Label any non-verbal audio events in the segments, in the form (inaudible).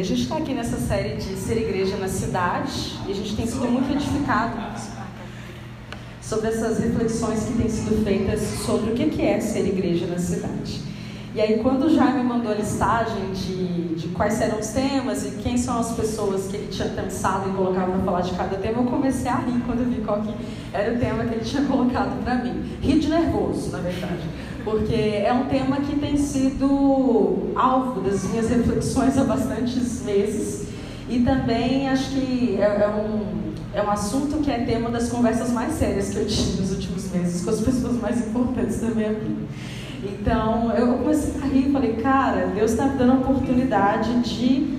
A gente está aqui nessa série de ser igreja na cidade e a gente tem sido muito edificado sobre essas reflexões que têm sido feitas sobre o que é ser igreja na cidade. E aí, quando o Jaime mandou a listagem de, de quais eram os temas e quem são as pessoas que ele tinha pensado em colocar para falar de cada tema, eu comecei a rir quando eu vi qual que era o tema que ele tinha (laughs) colocado para mim. Rir de nervoso, na verdade porque é um tema que tem sido alvo das minhas reflexões há bastantes meses e também acho que é, é, um, é um assunto que é tema das conversas mais sérias que eu tive nos últimos meses com as (laughs) pessoas mais importantes da minha vida. Então eu comecei a rir e falei, cara, Deus está me dando a oportunidade de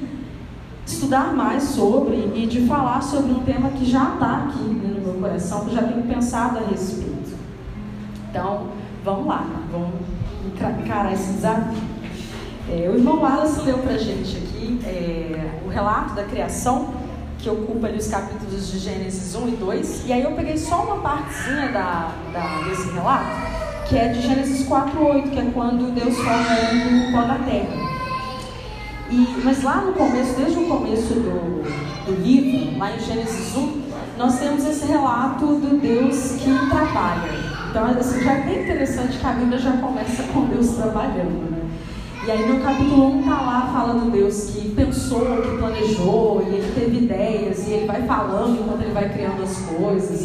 estudar mais sobre e de falar sobre um tema que já está aqui no meu coração, que já tenho pensado a respeito. Então, vamos lá, vamos encarar esse desafio. É, o irmão Wallace leu para a gente aqui é, o relato da criação, que ocupa ali os capítulos de Gênesis 1 e 2, e aí eu peguei só uma partezinha da, da desse relato, que é de Gênesis 4 8, que é quando Deus forma o pó da terra. E, mas lá no começo, desde o começo do, do livro, lá em Gênesis 1, nós temos esse relato do Deus que trabalha. Então, assim, já é bem interessante que a Bíblia já começa com Deus trabalhando, né? E aí no capítulo 1 tá lá, fala do Deus que pensou, que planejou, e ele teve ideias, e ele vai falando enquanto ele vai criando as coisas.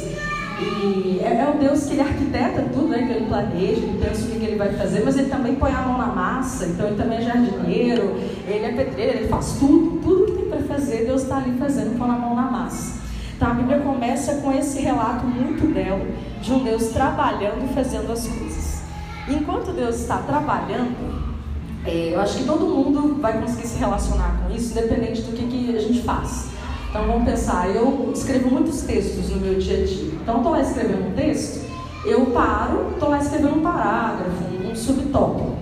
E é, é o Deus que ele arquiteta tudo, né? Que ele planeja, ele pensa o que ele vai fazer, mas ele também põe a mão na massa, então ele também é jardineiro, ele é pedreiro, ele faz tudo, tudo que tem para fazer, Deus está ali fazendo, com a mão na massa. Então a Bíblia começa com esse relato muito belo de um Deus trabalhando e fazendo as coisas. Enquanto Deus está trabalhando, é, eu acho que todo mundo vai conseguir se relacionar com isso, independente do que, que a gente faz. Então vamos pensar, eu escrevo muitos textos no meu dia a dia. Então estou lá escrevendo um texto, eu paro, estou lá escrevendo um parágrafo, um subtópico.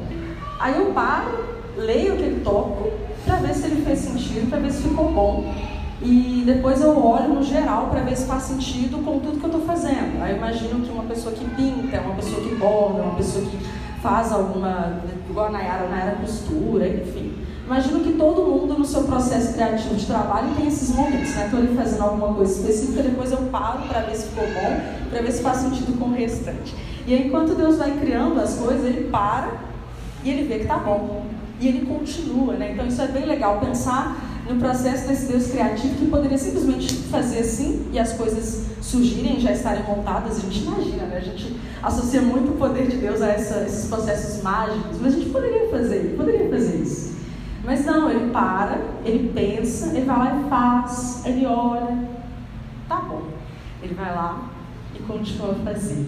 Aí eu paro, leio aquele tópico para ver se ele fez sentido, para ver se ficou bom e depois eu olho no geral para ver se faz sentido com tudo que eu estou fazendo. Aí eu imagino que uma pessoa que pinta, uma pessoa que borda, uma pessoa que faz alguma, igual a Nayara, a Nayara costura, enfim. Imagino que todo mundo no seu processo criativo de trabalho tem esses momentos, né? Estou ali fazendo alguma coisa específica, depois eu paro para ver se ficou bom, para ver se faz sentido com o restante. E aí, enquanto Deus vai criando as coisas, ele para e ele vê que tá bom. E ele continua, né? Então isso é bem legal, pensar no processo desse Deus criativo que poderia simplesmente fazer assim e as coisas surgirem, já estarem montadas. A gente imagina, né? A gente associa muito o poder de Deus a essa, esses processos mágicos, mas a gente poderia fazer, poderia fazer isso. Mas não, ele para, ele pensa, ele vai lá e faz, ele olha, tá bom. Ele vai lá e continua a fazer.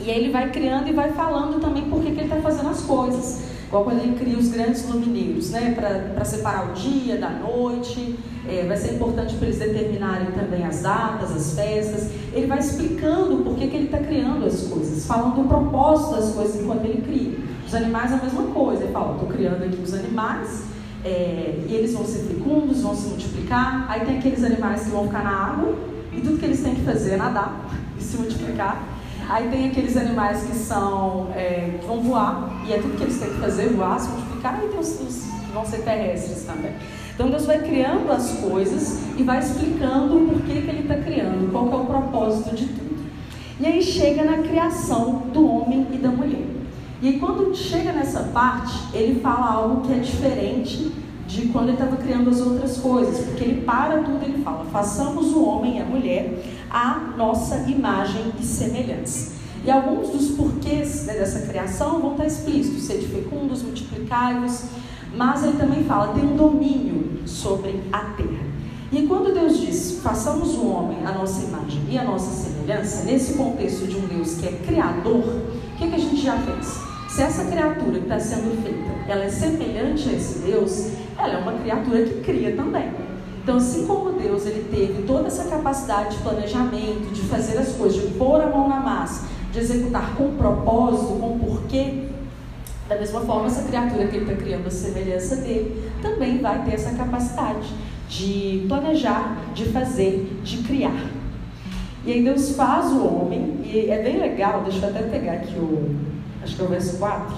E aí ele vai criando e vai falando também por que ele está fazendo as coisas. Igual quando ele cria os grandes lumineiros, né? Para separar o dia da noite. É, vai ser importante para eles determinarem também as datas, as festas. Ele vai explicando por que, que ele está criando as coisas, falando do propósito das coisas enquanto ele cria. Os animais é a mesma coisa. Ele fala: estou criando aqui os animais. É, e eles vão ser fecundos, vão se multiplicar. Aí tem aqueles animais que vão ficar na água e tudo que eles têm que fazer é nadar (laughs) e se multiplicar. Aí tem aqueles animais que são é, que vão voar, e é tudo que eles têm que fazer, voar, se multiplicar, e tem os, os que vão ser terrestres também. Então Deus vai criando as coisas e vai explicando o porquê que Ele está criando, qual é o propósito de tudo. E aí chega na criação do homem e da mulher. E aí, quando chega nessa parte, ele fala algo que é diferente de quando ele estava criando as outras coisas, porque ele para tudo e ele fala: façamos o homem e a mulher à nossa imagem e semelhança. E alguns dos porquês né, dessa criação vão estar explícitos: sede fecundos, multiplicai-vos, mas ele também fala: tem um domínio sobre a terra. E quando Deus diz, façamos o homem à nossa imagem e à nossa semelhança, nesse contexto de um Deus que é criador, o que, que a gente já fez? Se essa criatura que está sendo feita, ela é semelhante a esse Deus, ela é uma criatura que cria também. Então, assim como Deus ele teve toda essa capacidade de planejamento, de fazer as coisas, de pôr a mão na massa, de executar com propósito, com porquê, da mesma forma, essa criatura que ele está criando a semelhança dele também vai ter essa capacidade de planejar, de fazer, de criar. E aí Deus faz o homem, e é bem legal, deixa eu até pegar aqui o, acho que é o verso 4,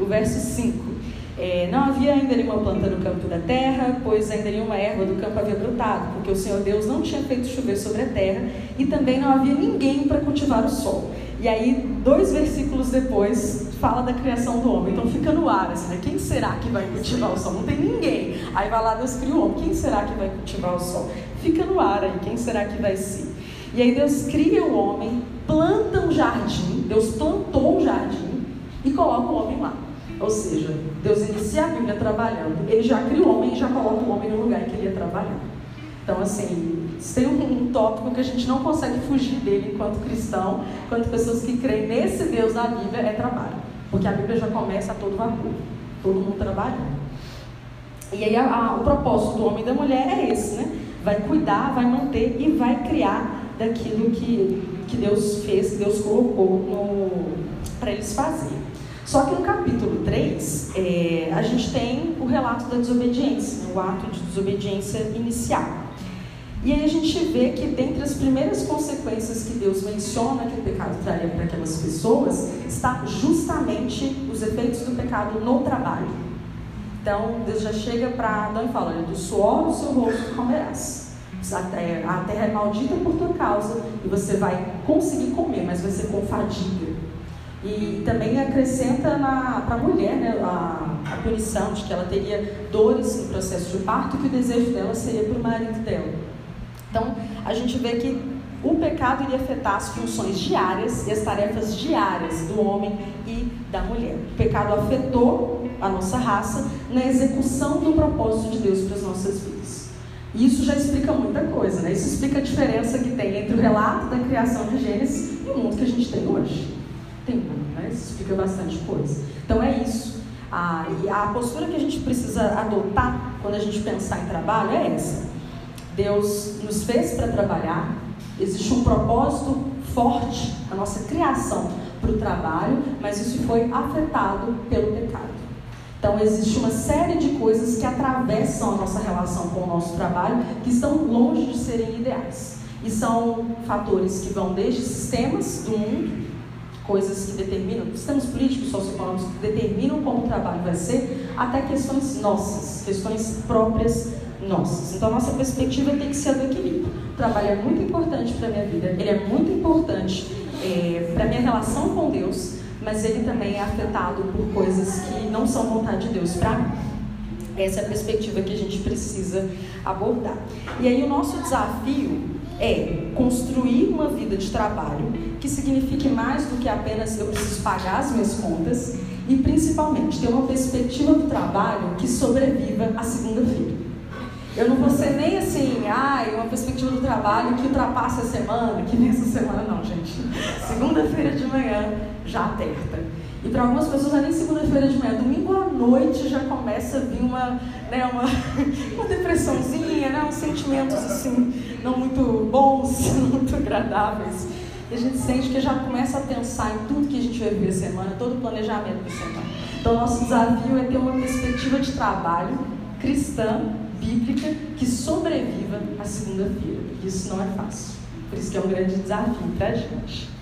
o verso 5 É, não havia ainda nenhuma planta no campo da terra, pois ainda nenhuma erva do campo havia brotado, porque o Senhor Deus não tinha feito chover sobre a terra, e também não havia ninguém para cultivar o solo. E aí, dois versículos depois, fala da criação do homem. Então fica no ar, assim, né? Quem será que vai cultivar o solo? Não tem ninguém. Aí vai lá, Deus cria o homem. Quem será que vai cultivar o solo? Fica no ar aí, quem será que vai ser? E aí Deus cria o homem, planta um jardim, Deus plantou um jardim e coloca o homem lá. Ou seja, Deus inicia a Bíblia trabalhando, ele já cria o homem e já coloca o homem no lugar em que ele ia trabalhar. Então, assim, tem um, um tópico que a gente não consegue fugir dele enquanto cristão, enquanto pessoas que creem nesse Deus da Bíblia, é trabalho. Porque a Bíblia já começa a todo vapor, todo mundo trabalhando. E aí a, a, o propósito do homem e da mulher é esse, né? Vai cuidar, vai manter e vai criar daquilo que, que Deus fez, que Deus colocou para eles fazerem. Só que no capítulo 3, é, a gente tem o relato da desobediência, o ato de desobediência inicial. E aí a gente vê que dentre as primeiras consequências que Deus menciona que o pecado traria para aquelas pessoas, está justamente os efeitos do pecado no trabalho. Então Deus já chega para Adão e fala, do suor do seu rosto comerás. A terra, a terra é maldita por tua causa e você vai conseguir comer, mas vai ser com fadiga. E também acrescenta para a mulher né, a, a punição de que ela teria dores no processo de parto e que o desejo dela seria para o marido dela. Então, a gente vê que o pecado iria afetar as funções diárias e as tarefas diárias do homem e da mulher. O pecado afetou a nossa raça na execução do propósito de Deus para as nossas vidas. E isso já explica muita coisa, né? Isso explica a diferença que tem entre o relato da criação de Gênesis e o mundo que a gente tem hoje tempo, né? Isso explica bastante coisa. Então é isso. Ah, e a postura que a gente precisa adotar quando a gente pensar em trabalho é essa. Deus nos fez para trabalhar, existe um propósito forte na nossa criação para o trabalho, mas isso foi afetado pelo pecado. Então existe uma série de coisas que atravessam a nossa relação com o nosso trabalho que estão longe de serem ideais. E são fatores que vão desde sistemas do mundo coisas que determinam, sistemas políticos, socioeconômicos que determinam como o trabalho vai ser, até questões nossas, questões próprias nossas. Então, a nossa perspectiva tem que ser do equilíbrio. O trabalho é muito importante para a minha vida, ele é muito importante é, para a minha relação com Deus, mas ele também é afetado por coisas que não são vontade de Deus para mim. Essa é a perspectiva que a gente precisa abordar. E aí, o nosso desafio é construir uma vida de trabalho que signifique mais do que apenas eu preciso pagar as minhas contas e principalmente ter uma perspectiva do trabalho que sobreviva à segunda-feira. Eu não vou ser nem assim, ai, uma perspectiva do trabalho que ultrapasse a semana, que nessa semana não, gente. Segunda-feira de manhã já aperta. E para algumas pessoas é nem segunda-feira de manhã, domingo à noite já começa a vir uma, né, uma, (laughs) uma depressãozinha, né, uns sentimentos assim, não muito bons, (laughs) não muito agradáveis. E a gente sente que já começa a pensar em tudo que a gente vai viver a semana, todo o planejamento da semana. Então, nosso desafio é ter uma perspectiva de trabalho cristã, bíblica, que sobreviva à segunda-feira. Isso não é fácil. Por isso que é um grande desafio para a gente.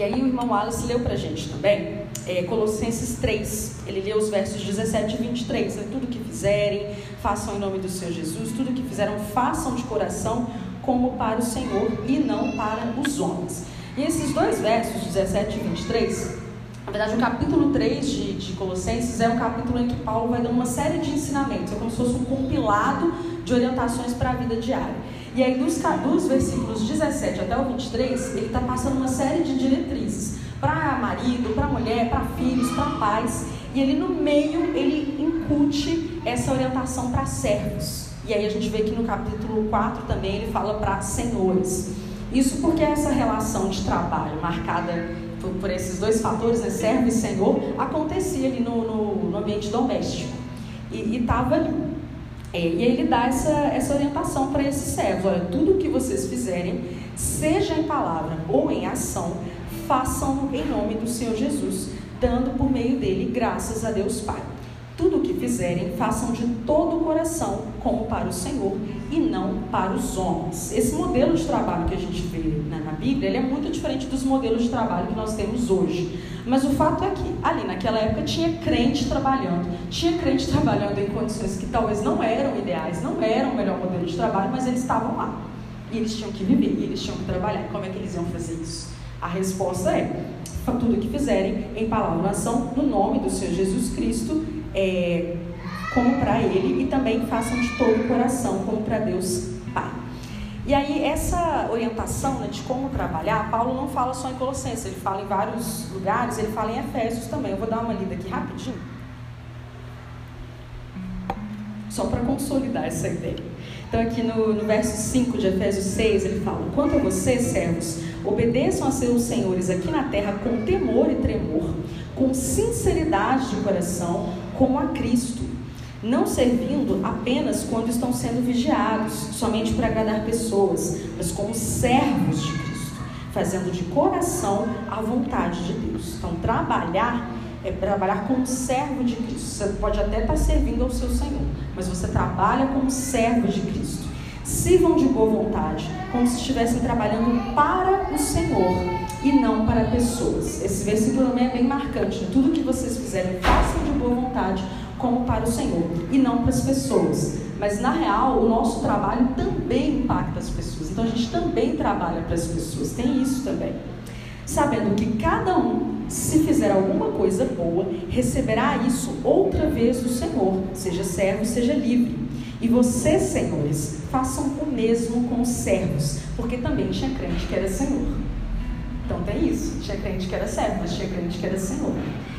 E aí o irmão Wallace leu para a gente também, é, Colossenses 3. Ele leu os versos 17 e 23. É tudo que fizerem, façam em nome do Senhor Jesus. Tudo que fizeram, façam de coração, como para o Senhor e não para os homens. E esses dois versos, 17 e 23, na verdade, o capítulo 3 de, de, Colossenses é um capítulo em que Paulo vai dando uma série de ensinamentos, é como se fosse um compilado de orientações para a vida diária. E aí, dos, dos versículos 17 até o 23, ele está passando uma série de diretrizes para marido, para mulher, para filhos, para pais. E ele, no meio, ele incute essa orientação para servos. E aí, a gente vê que no capítulo 4 também ele fala para senhores. Isso porque essa relação de trabalho marcada por, por esses dois fatores, né, servo e senhor, acontecia ali no, no, no ambiente doméstico. E estava ali. É, e ele dá essa, essa orientação para esses servos: olha, tudo o que vocês fizerem, seja em palavra ou em ação, façam em nome do Senhor Jesus, dando por meio dele graças a Deus Pai. Tudo o que fizerem, façam de todo o coração, como para o Senhor e não para os homens. Esse modelo de trabalho que a gente vê né, na Bíblia, ele é muito diferente dos modelos de trabalho que nós temos hoje. Mas o fato é que ali naquela época tinha crente trabalhando, tinha crente (laughs) trabalhando em condições que talvez não eram ideais, não eram o melhor modelo de trabalho, mas eles estavam lá. E eles tinham que viver, e eles tinham que trabalhar. Como é que eles iam fazer isso? A resposta é: tudo o que fizerem em palavra ação, no nome do Senhor Jesus Cristo, é, como para Ele, e também façam de todo o coração, como para Deus Pai. E aí, essa orientação né, de como trabalhar, Paulo não fala só em Colossenses, ele fala em vários lugares, ele fala em Efésios também. Eu vou dar uma lida aqui rapidinho. Só para consolidar essa ideia. Então, aqui no, no verso 5 de Efésios 6, ele fala: Quanto a vocês, servos, obedeçam a seus senhores aqui na terra com temor e tremor, com sinceridade de coração, como a Cristo, não servindo apenas quando estão sendo vigiados, somente para agradar pessoas, mas como servos de Cristo, fazendo de coração a vontade de Deus. Então, trabalhar é trabalhar como servo de Cristo. Você pode até estar servindo ao seu Senhor, mas você trabalha como servo de Cristo. Sirvam de boa vontade, como se estivessem trabalhando para o Senhor e não para pessoas. Esse versículo também é bem marcante. Tudo que vocês fizerem, façam de boa vontade, como para o Senhor e não para as pessoas. Mas na real, o nosso trabalho também impacta as pessoas. Então a gente também trabalha para as pessoas. Tem isso também. Sabendo que cada um, se fizer alguma coisa boa, receberá isso outra vez do Senhor, seja servo, seja livre. E vocês, senhores, façam o mesmo com os servos, porque também tinha crente que era senhor. Então tem isso, tinha crente que era servo, mas tinha crente que era senhor.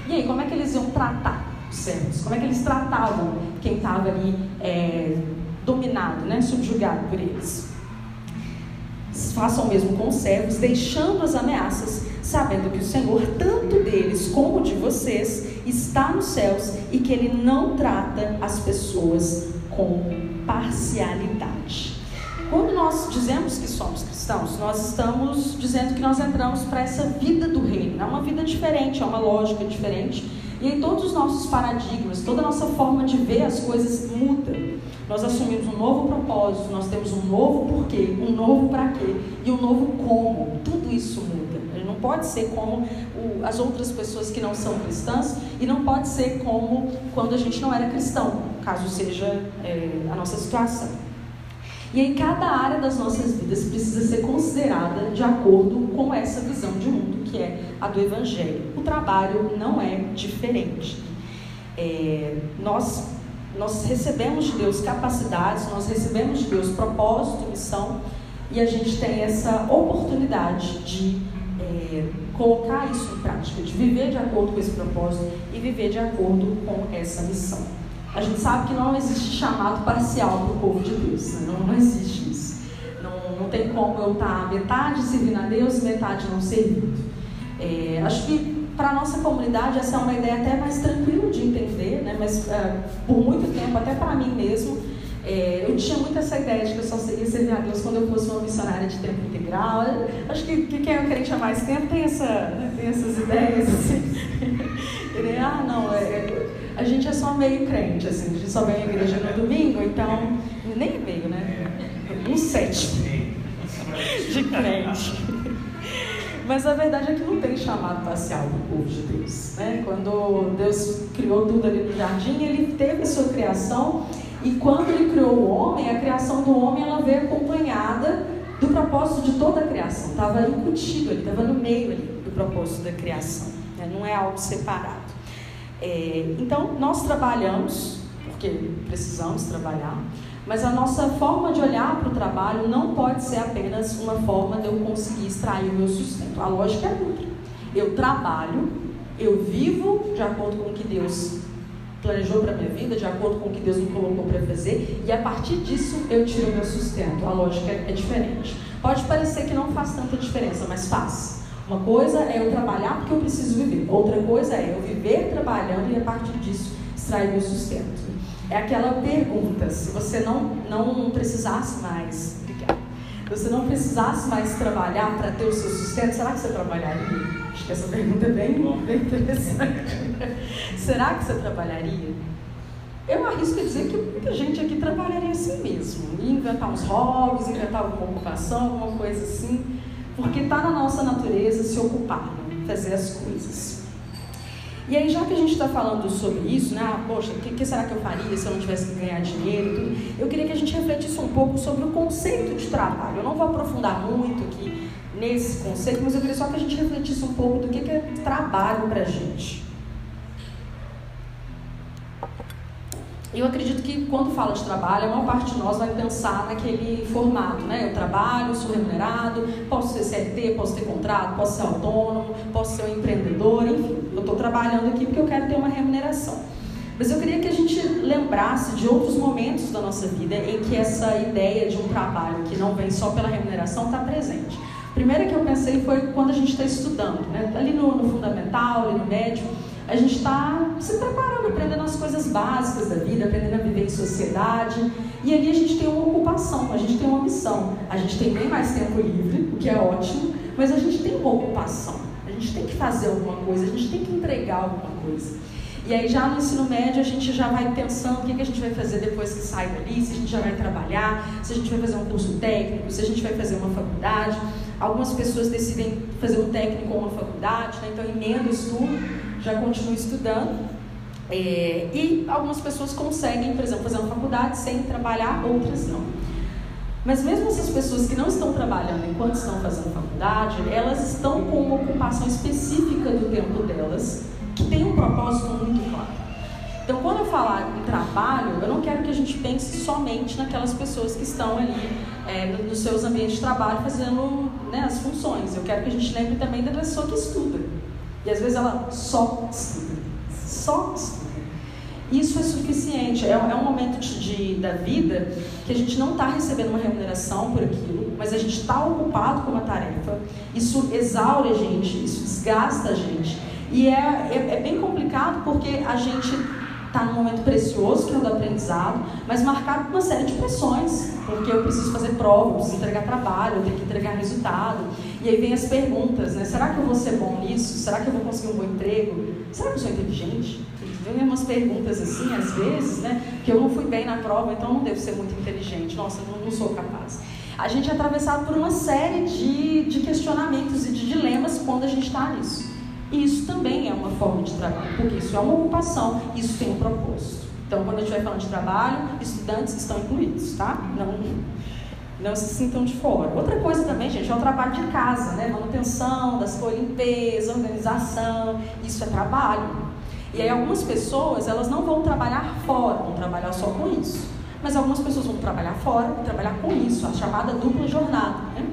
E aí, como é que eles iam tratar os servos? Como é que eles tratavam quem estava ali é, dominado, né, subjugado por eles? Façam o mesmo com os servos, deixando as ameaças, sabendo que o Senhor, tanto deles como de vocês, está nos céus e que Ele não trata as pessoas com parcialidade. Quando nós dizemos que somos cristãos, nós estamos dizendo que nós entramos para essa vida do reino. É uma vida diferente, é uma lógica diferente. E em todos os nossos paradigmas, toda a nossa forma de ver as coisas muda. Nós assumimos um novo propósito, nós temos um novo porquê, um novo para quê e um novo como. Tudo isso muda. Ele não pode ser como o, as outras pessoas que não são cristãs e não pode ser como quando a gente não era cristão, caso seja é, a nossa situação. E aí cada área das nossas vidas precisa ser considerada de acordo com essa visão de mundo que é a do Evangelho. O trabalho não é diferente. É, nós, nós recebemos de Deus capacidades, nós recebemos de Deus propósito, missão, e a gente tem essa oportunidade de é, colocar isso em prática, de viver de acordo com esse propósito e viver de acordo com essa missão. A gente sabe que não existe chamado parcial para o povo de Deus, né? não, não existe isso. Não, não tem como eu estar metade servindo a Deus e metade não servindo. É, acho que para a nossa comunidade essa é uma ideia até mais tranquila de entender, né? mas é, por muito tempo, até para mim mesmo, é, eu tinha muito essa ideia de que eu só seria servir a Deus quando eu fosse uma missionária de tempo integral. Acho que, que quem é crente há mais tempo tem, essa, né? tem essas ideias. Assim. (laughs) ah, não, é, é a gente é só meio crente, assim, a gente só vem à igreja no domingo, então, nem meio, né? Um sétimo de crente. Mas a verdade é que não tem chamado parcial do povo de Deus. Né? Quando Deus criou tudo ali no jardim, ele teve a sua criação, e quando ele criou o homem, a criação do homem ela veio acompanhada do propósito de toda a criação. Estava incutido ali, estava no meio ali do propósito da criação. Né? Não é algo separado. É, então, nós trabalhamos, porque precisamos trabalhar, mas a nossa forma de olhar para o trabalho não pode ser apenas uma forma de eu conseguir extrair o meu sustento. A lógica é outra. Eu trabalho, eu vivo de acordo com o que Deus planejou para a minha vida, de acordo com o que Deus me colocou para fazer, e a partir disso eu tiro o meu sustento. A lógica é diferente. Pode parecer que não faz tanta diferença, mas faz. Uma coisa é eu trabalhar porque eu preciso viver, outra coisa é eu viver trabalhando e a partir disso extrair meu sustento. É aquela pergunta: se você não, não precisasse mais, obrigada, você não precisasse mais trabalhar para ter o seu sustento, será que você trabalharia? Acho que essa pergunta é bem, bem interessante. será que você trabalharia? Eu arrisco dizer que muita gente aqui trabalharia assim mesmo, inventar uns hobbies, inventar alguma ocupação, alguma coisa assim, porque está na nossa natureza se ocupar, fazer as coisas. E aí, já que a gente está falando sobre isso, né? Ah, poxa, o que, que, será que eu faria se eu não tivesse que ganhar dinheiro tudo? Eu queria que a gente refletisse um pouco sobre o conceito de trabalho. Eu não vou aprofundar muito aqui nesse conceito, mas eu queria só que a gente refletisse um pouco do que, que é trabalho para a gente. Eu acredito que quando fala de trabalho, a maior parte de nós vai pensar naquele formato, né? Eu trabalho, sou remunerado, posso ser CLT, posso ter contrato, posso ser autônomo, posso ser um empreendedor, enfim, eu estou trabalhando aqui porque eu quero ter uma remuneração. Mas eu queria que a gente lembrasse de outros momentos da nossa vida em que essa ideia de um trabalho que não vem só pela remuneração está presente. Primeira que eu pensei foi quando a gente está estudando, né? ali no, no fundamental, ali no médio a gente está se preparando, aprendendo as coisas básicas da vida, aprendendo a viver em sociedade. E ali a gente tem uma ocupação, a gente tem uma missão. A gente tem bem mais tempo livre, o que é ótimo, mas a gente tem uma ocupação. A gente tem que fazer alguma coisa, a gente tem que entregar alguma coisa. E aí já no ensino médio a gente já vai pensando o que, que a gente vai fazer depois que sai dali, se a gente já vai trabalhar, se a gente vai fazer um curso técnico, se a gente vai fazer uma faculdade. Algumas pessoas decidem fazer um técnico ou uma faculdade, né? então emenda o estudo já continuo estudando. É, e algumas pessoas conseguem, por exemplo, fazer uma faculdade sem trabalhar, outras não. Mas mesmo essas pessoas que não estão trabalhando enquanto estão fazendo faculdade, elas estão com uma ocupação específica do tempo delas, que tem um propósito muito claro. Então, quando eu falar em trabalho, eu não quero que a gente pense somente naquelas pessoas que estão ali é, nos seus ambientes de trabalho fazendo né, as funções. Eu quero que a gente lembre também da pessoa que estuda. E às vezes ela só estuda. Só estuda. Isso é suficiente. É, é um momento de, de, da vida que a gente não está recebendo uma remuneração por aquilo, mas a gente está ocupado com uma tarefa. Isso exaure a gente, isso desgasta a gente. E é, é, é bem complicado porque a gente está num momento precioso, que é o do aprendizado, mas marcado por uma série de pressões, porque eu preciso fazer prova, eu preciso entregar trabalho, eu tenho que entregar resultado. E aí vem as perguntas, né? Será que eu vou ser bom nisso? Será que eu vou conseguir um bom emprego? Será que eu sou inteligente? Vem umas perguntas assim, às vezes, né? Que eu não fui bem na prova, então não devo ser muito inteligente. Nossa, não, não sou capaz. A gente é atravessado por uma série de, de questionamentos e de dilemas quando a gente está nisso. E isso também é uma forma de trabalho, porque isso é uma ocupação, isso tem um propósito. Então, quando a gente vai falando de trabalho, estudantes estão incluídos, tá? Não, não se sintam de fora. Outra coisa também, gente, é o trabalho de casa, né? Manutenção das coisas, limpeza, organização, isso é trabalho. E aí algumas pessoas, elas não vão trabalhar fora, vão trabalhar só com isso. Mas algumas pessoas vão trabalhar fora trabalhar com isso, a chamada dupla jornada, né?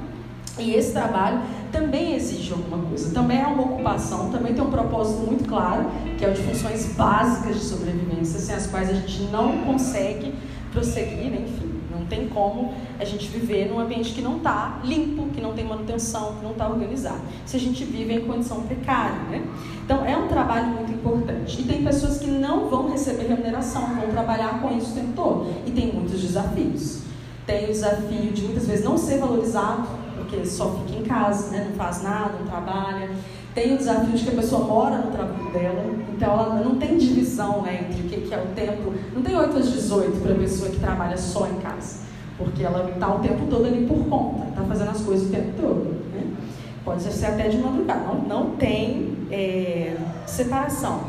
E esse trabalho também exige alguma coisa, também é uma ocupação, também tem um propósito muito claro, que é o de funções básicas de sobrevivência, sem as quais a gente não consegue prosseguir, né? enfim, tem como a gente viver num ambiente que não está limpo, que não tem manutenção, que não está organizado, se a gente vive em condição precária. Né? Então, é um trabalho muito importante. E tem pessoas que não vão receber remuneração, vão trabalhar com isso o tempo todo, e tem muitos desafios. Tem o desafio de muitas vezes não ser valorizado, porque só fica em casa, né? não faz nada, não trabalha. Tem o desafio de que a pessoa mora no trabalho dela, então ela não tem divisão né, entre o que é o tempo. Não tem 8 às 18 para a pessoa que trabalha só em casa, porque ela está o tempo todo ali por conta, está fazendo as coisas o tempo todo. Né? Pode ser até de madrugada, não, não tem é, separação.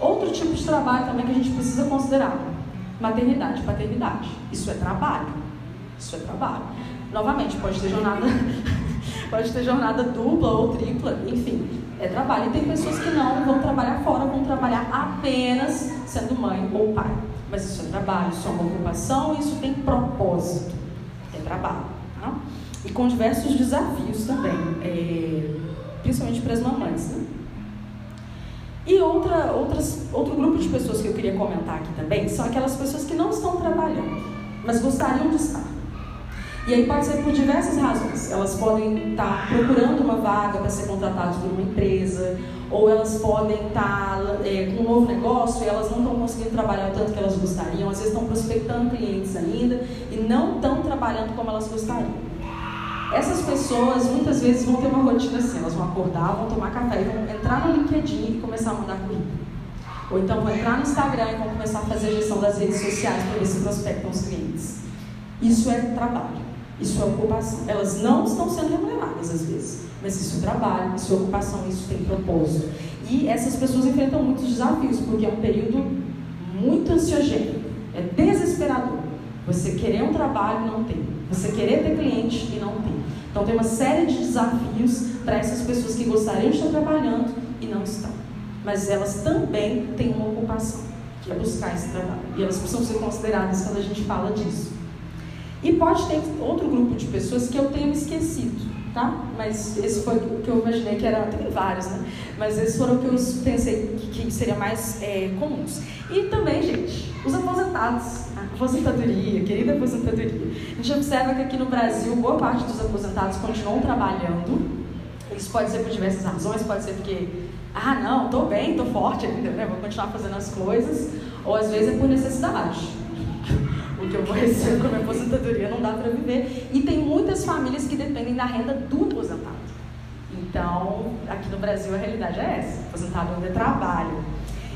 Outro tipo de trabalho também que a gente precisa considerar: maternidade, paternidade. Isso é trabalho. Isso é trabalho. Novamente, pode ter jornada, pode ter jornada dupla ou tripla, enfim, é trabalho. E tem pessoas que não vão trabalhar fora, vão trabalhar apenas sendo mãe ou pai. Mas isso é trabalho, isso é uma ocupação, isso tem propósito. É trabalho. Tá? E com diversos desafios também, é, principalmente para as mamães. Né? E outra, outras, outro grupo de pessoas que eu queria comentar aqui também são aquelas pessoas que não estão trabalhando, mas gostariam de estar. E aí pode ser por diversas razões. Elas podem estar procurando uma vaga para ser contratadas por uma empresa, ou elas podem estar é, com um novo negócio e elas não estão conseguindo trabalhar o tanto que elas gostariam, às vezes estão prospectando clientes ainda e não estão trabalhando como elas gostariam. Essas pessoas muitas vezes vão ter uma rotina assim, elas vão acordar, vão tomar café e vão entrar no LinkedIn e começar a mandar currículo. Ou então vão entrar no Instagram e vão começar a fazer a gestão das redes sociais para ver se prospectam os clientes. Isso é trabalho, isso é ocupação. Elas não estão sendo remuneradas às vezes, mas isso é trabalho, isso é ocupação, isso tem propósito. E essas pessoas enfrentam muitos desafios, porque é um período muito ansiogênico, é desesperador. Você querer um trabalho e não tem, você querer ter cliente e não tem. Então tem uma série de desafios para essas pessoas que gostariam de estar trabalhando e não estão. Mas elas também têm uma ocupação, que é buscar esse trabalho. E elas precisam ser consideradas quando a gente fala disso. E pode ter outro grupo de pessoas que eu tenho esquecido, tá? Mas esse foi o que eu imaginei que era, tem vários, né? Mas esses foram o que eu pensei que, que seria mais é, comuns. E também, gente, os aposentados, a aposentadoria, querida aposentadoria. A gente observa que aqui no Brasil, boa parte dos aposentados continuam trabalhando. Isso pode ser por diversas razões, pode ser porque, ah, não, estou bem, estou forte ainda, né? Vou continuar fazendo as coisas. Ou às vezes é por necessidade. Que eu vou (laughs) receber com a minha aposentadoria não dá para viver. E tem muitas famílias que dependem da renda do aposentado. Então, aqui no Brasil a realidade é essa: o aposentado ainda trabalha.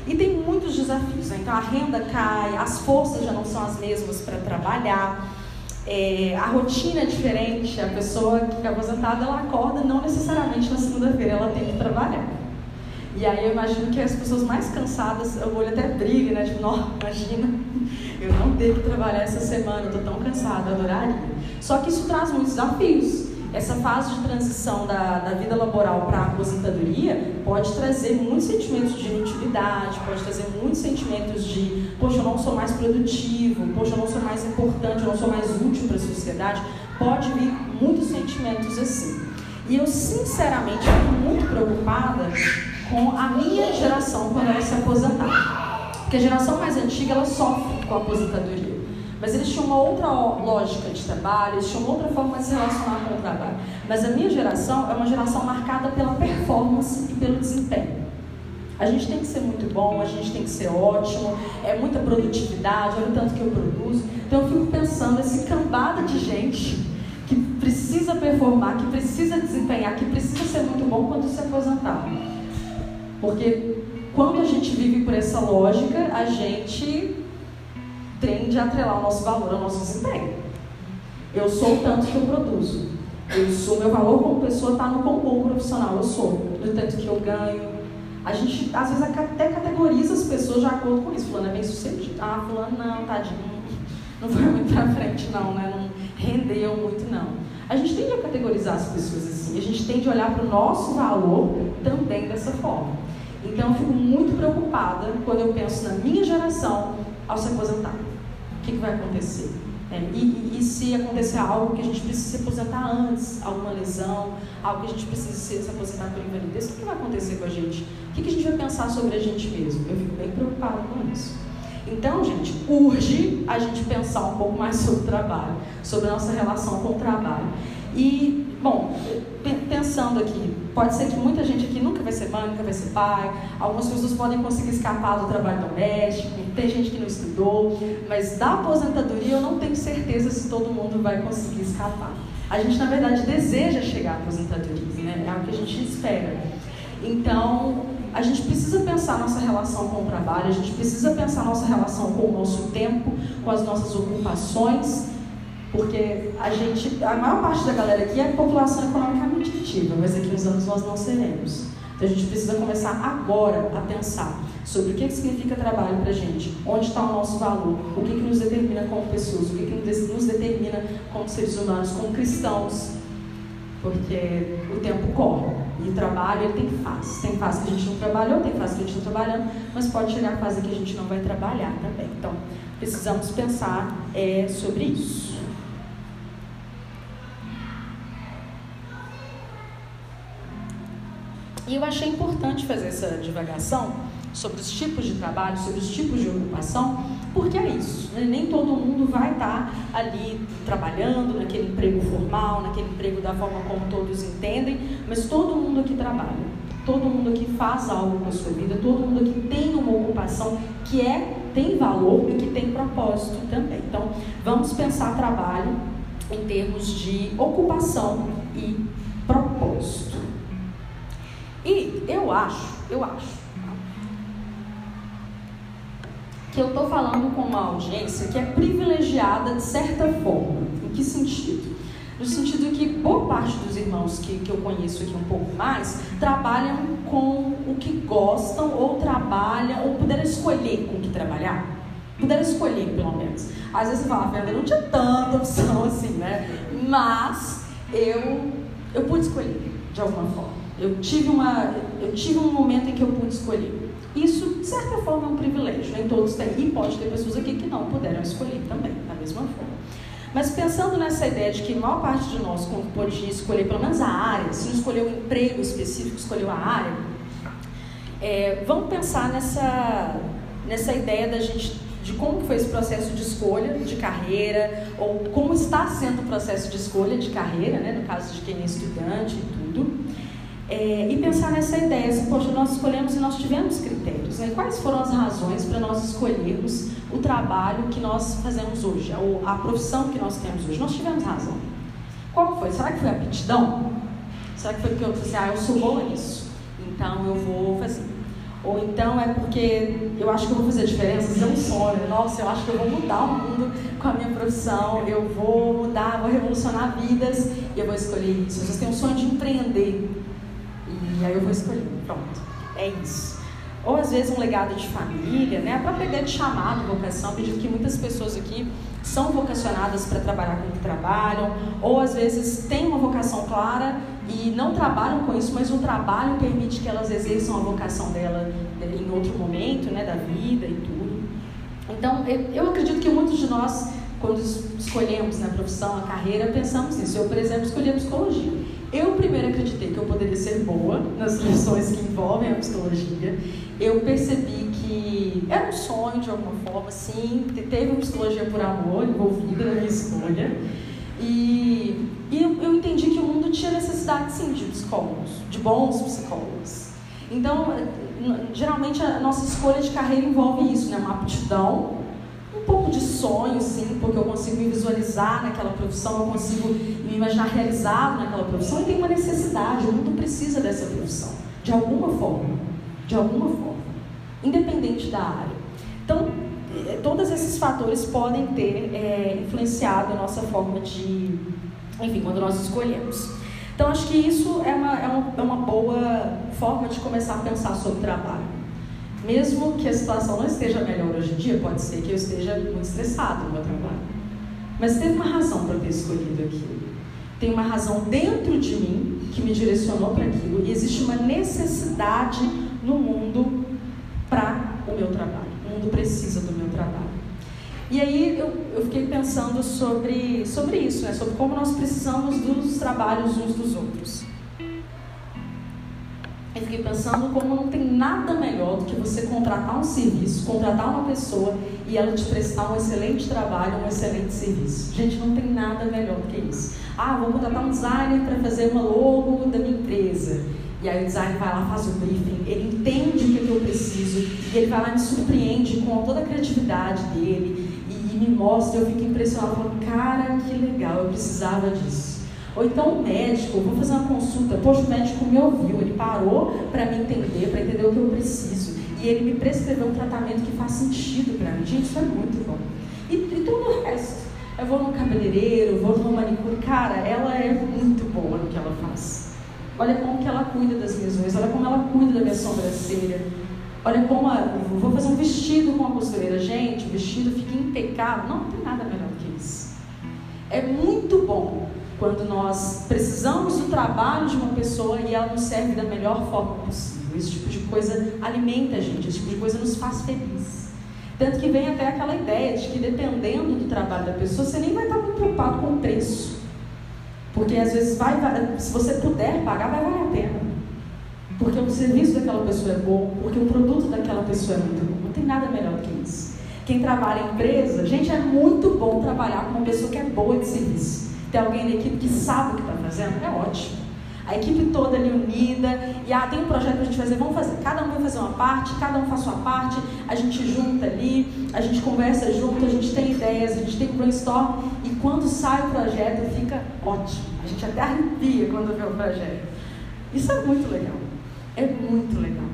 E tem muitos desafios, né? então a renda cai, as forças já não são as mesmas para trabalhar, é, a rotina é diferente, a pessoa que é aposentada ela acorda não necessariamente na segunda-feira, ela tem que trabalhar. E aí eu imagino que as pessoas mais cansadas, o olho até brilha, né? Tipo, não, imagina, eu não que trabalhar essa semana, estou tão cansada, adoraria. Só que isso traz muitos desafios essa fase de transição da, da vida laboral para a aposentadoria pode trazer muitos sentimentos de inutilidade, pode trazer muitos sentimentos de, poxa, eu não sou mais produtivo, poxa, eu não sou mais importante, eu não sou mais útil para a sociedade. Pode vir muitos sentimentos assim. E eu, sinceramente, fico muito preocupada com a minha geração quando ela se aposentar. Porque a geração mais antiga, ela sofre com a aposentadoria. Mas eles tinham uma outra lógica de trabalho, eles tinham outra forma de se relacionar com o trabalho. Mas a minha geração é uma geração marcada pela performance e pelo desempenho. A gente tem que ser muito bom, a gente tem que ser ótimo, é muita produtividade, olha o tanto que eu produzo. Então eu fico pensando, esse cambada de gente que precisa performar, que precisa desempenhar, que precisa ser muito bom quando se aposentar. Porque quando a gente vive por essa lógica, a gente tende a atrelar o nosso valor ao nosso desempenho. Eu sou o tanto que eu produzo. Eu sou, meu valor como pessoa está no quão bom profissional eu sou, do tanto que eu ganho. A gente, às vezes, até categoriza as pessoas de acordo com isso. Fulano é bem sucedido. Ah, fulano não, tadinho. Não foi muito pra frente, não, né? Não rendeu muito, não. A gente tende a categorizar as pessoas assim. A gente tende a olhar para o nosso valor também dessa forma. Então, eu fico muito preocupada quando eu penso na minha geração ao se aposentar que, que vai acontecer? É, e, e, se acontecer algo que a gente precisa se aposentar antes, alguma lesão, algo que a gente precisa se, se aposentar por invalidez, o que, que vai acontecer com a gente? O que, que a gente vai pensar sobre a gente mesmo? Eu fico bem preocupada com isso. Então, gente, urge a gente pensar um pouco mais sobre o trabalho, sobre a nossa relação com o trabalho. E, bom, pensando aqui, pode ser que muita gente aqui nunca vai ser mãe, nunca vai ser pai, algumas pessoas podem conseguir escapar do trabalho doméstico, tem gente que não estudou, mas da aposentadoria eu não tenho certeza se todo mundo vai conseguir escapar. A gente, na verdade, deseja chegar à aposentadoria, né? é o que a gente espera. Então, a gente precisa pensar nossa relação com o trabalho, a gente precisa pensar nossa relação com o nosso tempo, com as nossas ocupações porque a gente, a maior parte da galera aqui é população economicamente ativa, mas daqui uns anos nós não seremos. Então a gente precisa começar agora a pensar sobre o que, significa trabalho para a gente, onde está o nosso valor, o que, que nos determina como pessoas, o que, que nos determina como seres humanos, como cristãos, porque o tempo corre e trabalho ele tem fase. Tem fase que a gente não trabalhou, tem fase que a gente está trabalhando, mas pode chegar a fase que a gente não vai trabalhar também. Então precisamos pensar é, sobre isso. E eu achei importante fazer essa divagação sobre os tipos de trabalho, sobre os tipos de ocupação, porque é isso. Né? Nem todo mundo vai estar ali trabalhando naquele emprego formal, naquele emprego da forma como todos entendem, mas todo mundo aqui trabalha. Todo mundo aqui faz algo com a sua vida, todo mundo aqui tem uma ocupação que é tem valor e que tem propósito também. Então, vamos pensar trabalho em termos de ocupação e. E eu acho, eu acho, que eu estou falando com uma audiência que é privilegiada de certa forma. Em que sentido? No sentido que boa parte dos irmãos que, que eu conheço aqui um pouco mais trabalham com o que gostam, ou trabalham, ou puderam escolher com o que trabalhar. Puderam escolher, pelo menos. Às vezes você fala, não tinha tanta opção assim, né? Mas eu, eu pude escolher, de alguma forma. Eu tive, uma, eu tive um momento em que eu pude escolher. Isso, de certa forma, é um privilégio. Nem todos têm. E pode ter pessoas aqui que não puderam escolher também, da mesma forma. Mas pensando nessa ideia de que a maior parte de nós, pode escolher pelo menos a área, se não escolheu um emprego específico, escolheu a área, é, vamos pensar nessa, nessa ideia da gente de como foi esse processo de escolha de carreira, ou como está sendo o processo de escolha de carreira, né, no caso de quem é estudante e tudo. É, e pensar nessa ideia, assim, poxa, nós escolhemos e nós tivemos critérios. Né? Quais foram as razões para nós escolhermos o trabalho que nós fazemos hoje, ou a profissão que nós temos hoje? Nós tivemos razão. Qual foi? Será que foi aptidão? Será que foi porque eu disse, assim, ah, eu sou boa nisso, então eu vou fazer? Ou então é porque eu acho que eu vou fazer diferença, é um sonho, nossa, eu acho que eu vou mudar o mundo com a minha profissão, eu vou mudar, vou revolucionar vidas e eu vou escolher isso. Vocês têm um sonho de empreender, e aí eu vou escolher. Pronto. É isso. Ou às vezes um legado de família, né? A própria ideia de chamado, vocação, acredito que muitas pessoas aqui são vocacionadas para trabalhar com o que trabalham, ou às vezes têm uma vocação clara e não trabalham com isso, mas o trabalho permite que elas exerçam a vocação dela em outro momento, né, da vida e tudo. Então, eu acredito que muitos de nós, quando escolhemos né, a profissão, a carreira, pensamos nisso. Eu, por exemplo, escolhi a psicologia. Eu primeiro acreditei que eu poderia ser boa nas (laughs) questões que envolvem a psicologia. Eu percebi que era um sonho de alguma forma, sim, teve uma psicologia por amor envolvida na minha escolha. E, e eu, eu entendi que o mundo tinha necessidade, sim, de psicólogos, de bons psicólogos. Então, geralmente a nossa escolha de carreira envolve isso, né? Uma aptidão de sonho, sim, porque eu consigo me visualizar naquela profissão, eu consigo me imaginar realizado naquela profissão e tem uma necessidade, o mundo precisa dessa profissão, de alguma forma, de alguma forma, independente da área. Então, eh, todos esses fatores podem ter é, influenciado a nossa forma de, enfim, quando nós escolhemos. Então, acho que isso é uma, é uma, é uma boa forma de começar a pensar sobre trabalho. Mesmo que a situação não esteja melhor hoje em dia, pode ser que eu esteja muito estressado no meu trabalho. Mas teve uma razão para ter escolhido aquilo. Tem uma razão dentro de mim que me direcionou para aquilo e existe uma necessidade no mundo para o meu trabalho. O mundo precisa do meu trabalho. E aí eu, eu fiquei pensando sobre, sobre isso, né? sobre como nós precisamos dos trabalhos uns dos outros. Eu fiquei pensando como não tem nada melhor do que você contratar um serviço, contratar uma pessoa e ela te prestar um excelente trabalho, um excelente serviço. Gente, não tem nada melhor do que isso. Ah, vou contratar um designer para fazer uma logo da minha empresa. E aí o designer vai lá, faz o briefing, ele entende o que, eu preciso, e ele vai lá e me surpreende com toda a criatividade dele, e, e me mostra, eu fico impressionada, falando, cara, que legal, eu precisava disso. Ou então o médico, vou fazer uma consulta, poxa, o médico me ouviu, ele parou para me entender, para entender o que eu preciso. E ele me prescreveu um tratamento que faz sentido para mim. Gente, isso é muito bom. E, e tudo o resto. Eu vou no cabeleireiro, vou no manicure. Cara, ela é muito boa no que ela faz. Olha como que ela cuida das minhas unhas, olha como ela cuida da minha sobrancelha. Olha como a, vou fazer um vestido com a costureira. Gente, o vestido fica impecável. Não, não tem nada melhor do que isso. É muito bom quando nós precisamos do trabalho de uma pessoa e ela nos serve da melhor forma possível. Esse tipo de coisa alimenta a gente, esse tipo de coisa nos faz feliz. Tanto que vem até aquela ideia de que dependendo do trabalho da pessoa, você nem vai estar muito preocupado com o preço. Porque às vezes vai, se você puder pagar, vai valer a pena. Porque o serviço daquela pessoa é bom, porque o produto daquela pessoa é muito bom. Não tem nada melhor do que isso. Quem trabalha em empresa, gente, é muito bom trabalhar com uma pessoa que é boa de serviço ter alguém na equipe que sabe o que está fazendo, é ótimo. A equipe toda ali unida, e ah, tem um projeto para a gente fazer, vamos fazer. Cada um vai fazer uma parte, cada um faz sua parte, a gente junta ali, a gente conversa junto, a gente tem ideias, a gente tem brainstorm, e quando sai o projeto fica ótimo. A gente até arrepia quando vê o projeto. Isso é muito legal. É muito legal.